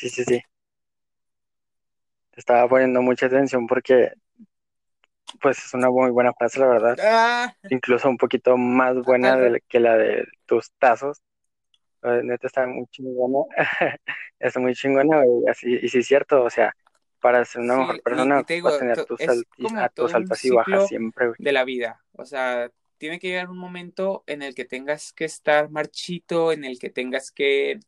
Sí, sí, sí. Te estaba poniendo mucha atención porque, pues, es una muy buena frase, la verdad. Ah, Incluso un poquito más buena de que la de tus tazos. Neta está muy chingona. Está muy chingona, güey. Así, y sí es cierto, o sea, para ser una mejor sí, y, persona y ocupas digo, tener tus a altas y bajas siempre, güey. de la vida. O sea, tiene que llegar un momento en el que tengas que estar marchito, en el que tengas que,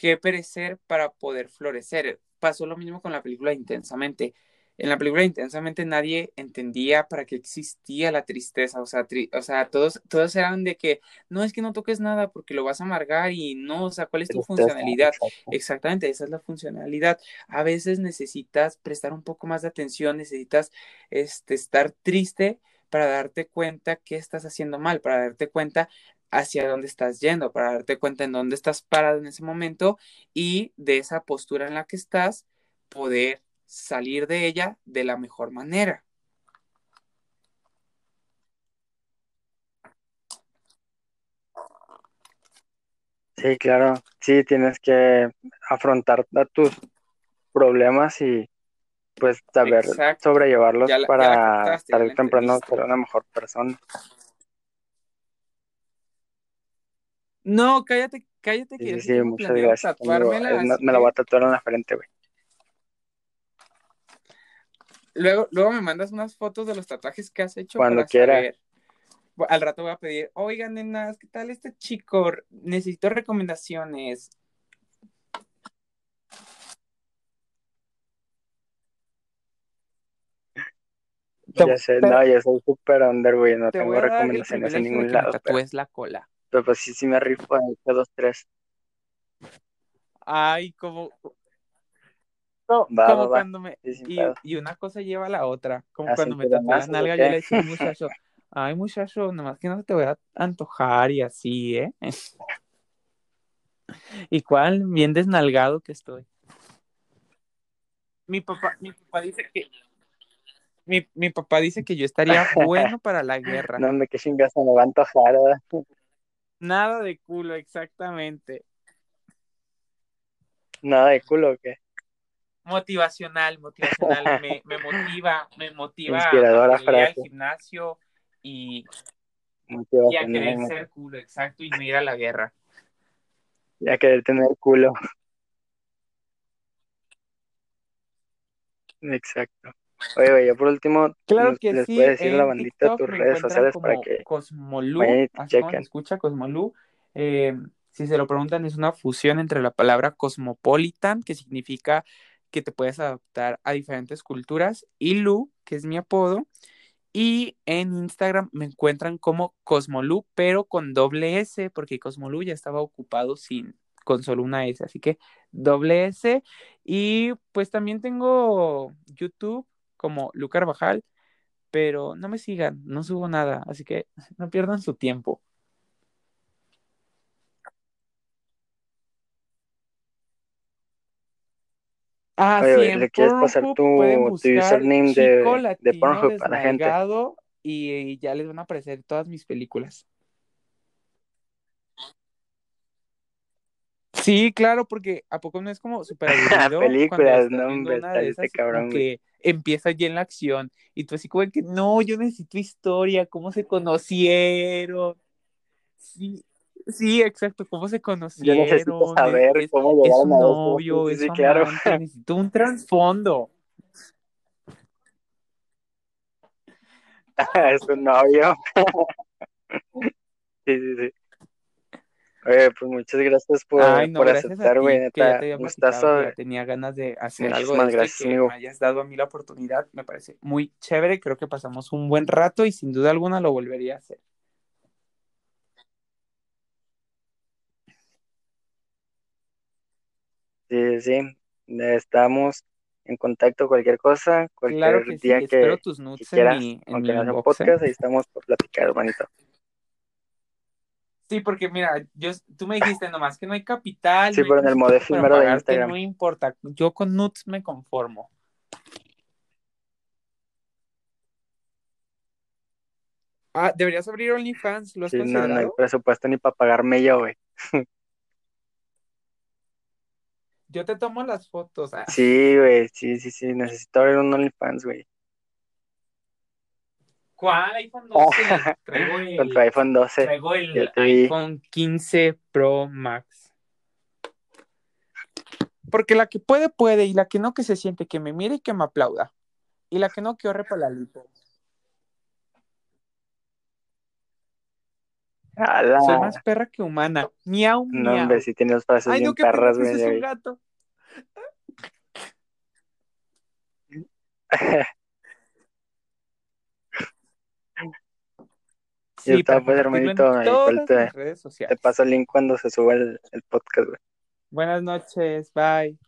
que perecer para poder florecer. Pasó lo mismo con la película Intensamente. en la película intensamente nadie entendía para qué existía la tristeza, o sea, o sea, todos, todos eran de que no es que no toques nada porque lo vas a amargar y no, o sea, ¿cuál es tu funcionalidad? Exactamente, esa es la funcionalidad. A veces necesitas prestar un poco más de atención, necesitas este, estar triste para darte cuenta qué estás haciendo mal, para darte cuenta hacia dónde estás yendo, para darte cuenta en dónde estás parado en ese momento y de esa postura en la que estás, poder salir de ella de la mejor manera. Sí, claro, sí, tienes que afrontar tus problemas y pues saber sobrellevarlos para tarde temprano ser una mejor persona. No, cállate, cállate que sí, sí, muchas gracias. me la voy a tatuar en la frente, güey. Luego, luego me mandas unas fotos de los tatuajes que has hecho. Cuando quiera. Al rato voy a pedir, oigan, nenas, ¿qué tal este chico? Necesito recomendaciones. Ya sé, no, yo soy súper under, güey, no tengo recomendaciones en ningún lado. Pero... es la cola. Pero pues sí, sí me rifo en el dos, tres. Ay, como, como, cuando me. y, una cosa lleva a la otra. Como cuando me tatué la nalga, yo le decía muchacho, ay, muchacho, nomás que no te voy a antojar y así, ¿eh? y cuál, bien desnalgado que estoy. Mi papá, mi papá dice que. Mi, mi papá dice que yo estaría bueno para la guerra. No, me que chingas me va a antojar, Nada de culo, exactamente. Nada de culo, ¿o qué? motivacional, motivacional, me, me motiva, me motiva a ir al gimnasio y, y a querer ser culo, exacto, y no ir a la guerra. Y a querer tener culo. Exacto. Oye, oye, por último, claro que les sí, decir a la bandita tus redes sociales para que Cosmolú, así se escucha Cosmolú, eh, si se lo preguntan, es una fusión entre la palabra cosmopolitan, que significa que te puedes adaptar a diferentes culturas, y Lu, que es mi apodo, y en Instagram me encuentran como Cosmolu, pero con doble S, porque Cosmolu ya estaba ocupado sin, con solo una S, así que doble S. Y pues también tengo YouTube como Lu Carvajal, pero no me sigan, no subo nada, así que no pierdan su tiempo. Ah, sí, ¿le quieres pasar tu, username de, de Pornhub a la gente? Y, ya les van a aparecer todas mis películas. Sí, claro, porque ¿a poco no es como súper aburrido? películas, no, hombre, cabrón. Que empieza ya en la acción y tú así como que no, yo necesito historia, cómo se conocieron. Sí, Sí, exacto, cómo se conocieron. Yo necesito saber es, cómo es un novio, es claro. necesito un trasfondo. es un novio. sí, sí, sí. Oye, pues muchas gracias por, Ay, no, por aceptar, güey, neta, gustazo. Tenía ganas de hacer algo de gracias, que me hayas dado a mí la oportunidad, me parece muy chévere, creo que pasamos un buen rato y sin duda alguna lo volvería a hacer. Sí, sí, estamos en contacto cualquier cosa, cualquier claro que día sí. que, Espero tus nudes quieras, en mi, en aunque mi no podcast, ahí estamos por platicar, hermanito. Sí, porque mira, yo, tú me dijiste nomás que no hay capital. Sí, no pero en el modelo primero de Instagram. No importa, yo con nudes me conformo. Ah, deberías abrir OnlyFans, ¿lo has sí, considerado? No, no hay presupuesto ni para pagarme yo, güey. Yo te tomo las fotos. Ah. Sí, güey, sí, sí, sí. Necesito abrir un OnlyFans, güey. ¿Cuál iPhone 12? Traigo el, iPhone 12. Traigo el iPhone 15 Pro Max. Porque la que puede, puede, y la que no, que se siente, que me mire y que me aplauda. Y la que no, que orre para la lipo. Soy más perra que humana. Miau, miau. No, hombre, si tienes frases Ay, bien no, perras, güey. es un gato. y Sí, está para pues hermanito, igual todas te, redes te sociales. paso el link cuando se suba el, el podcast, güey. Buenas noches, bye.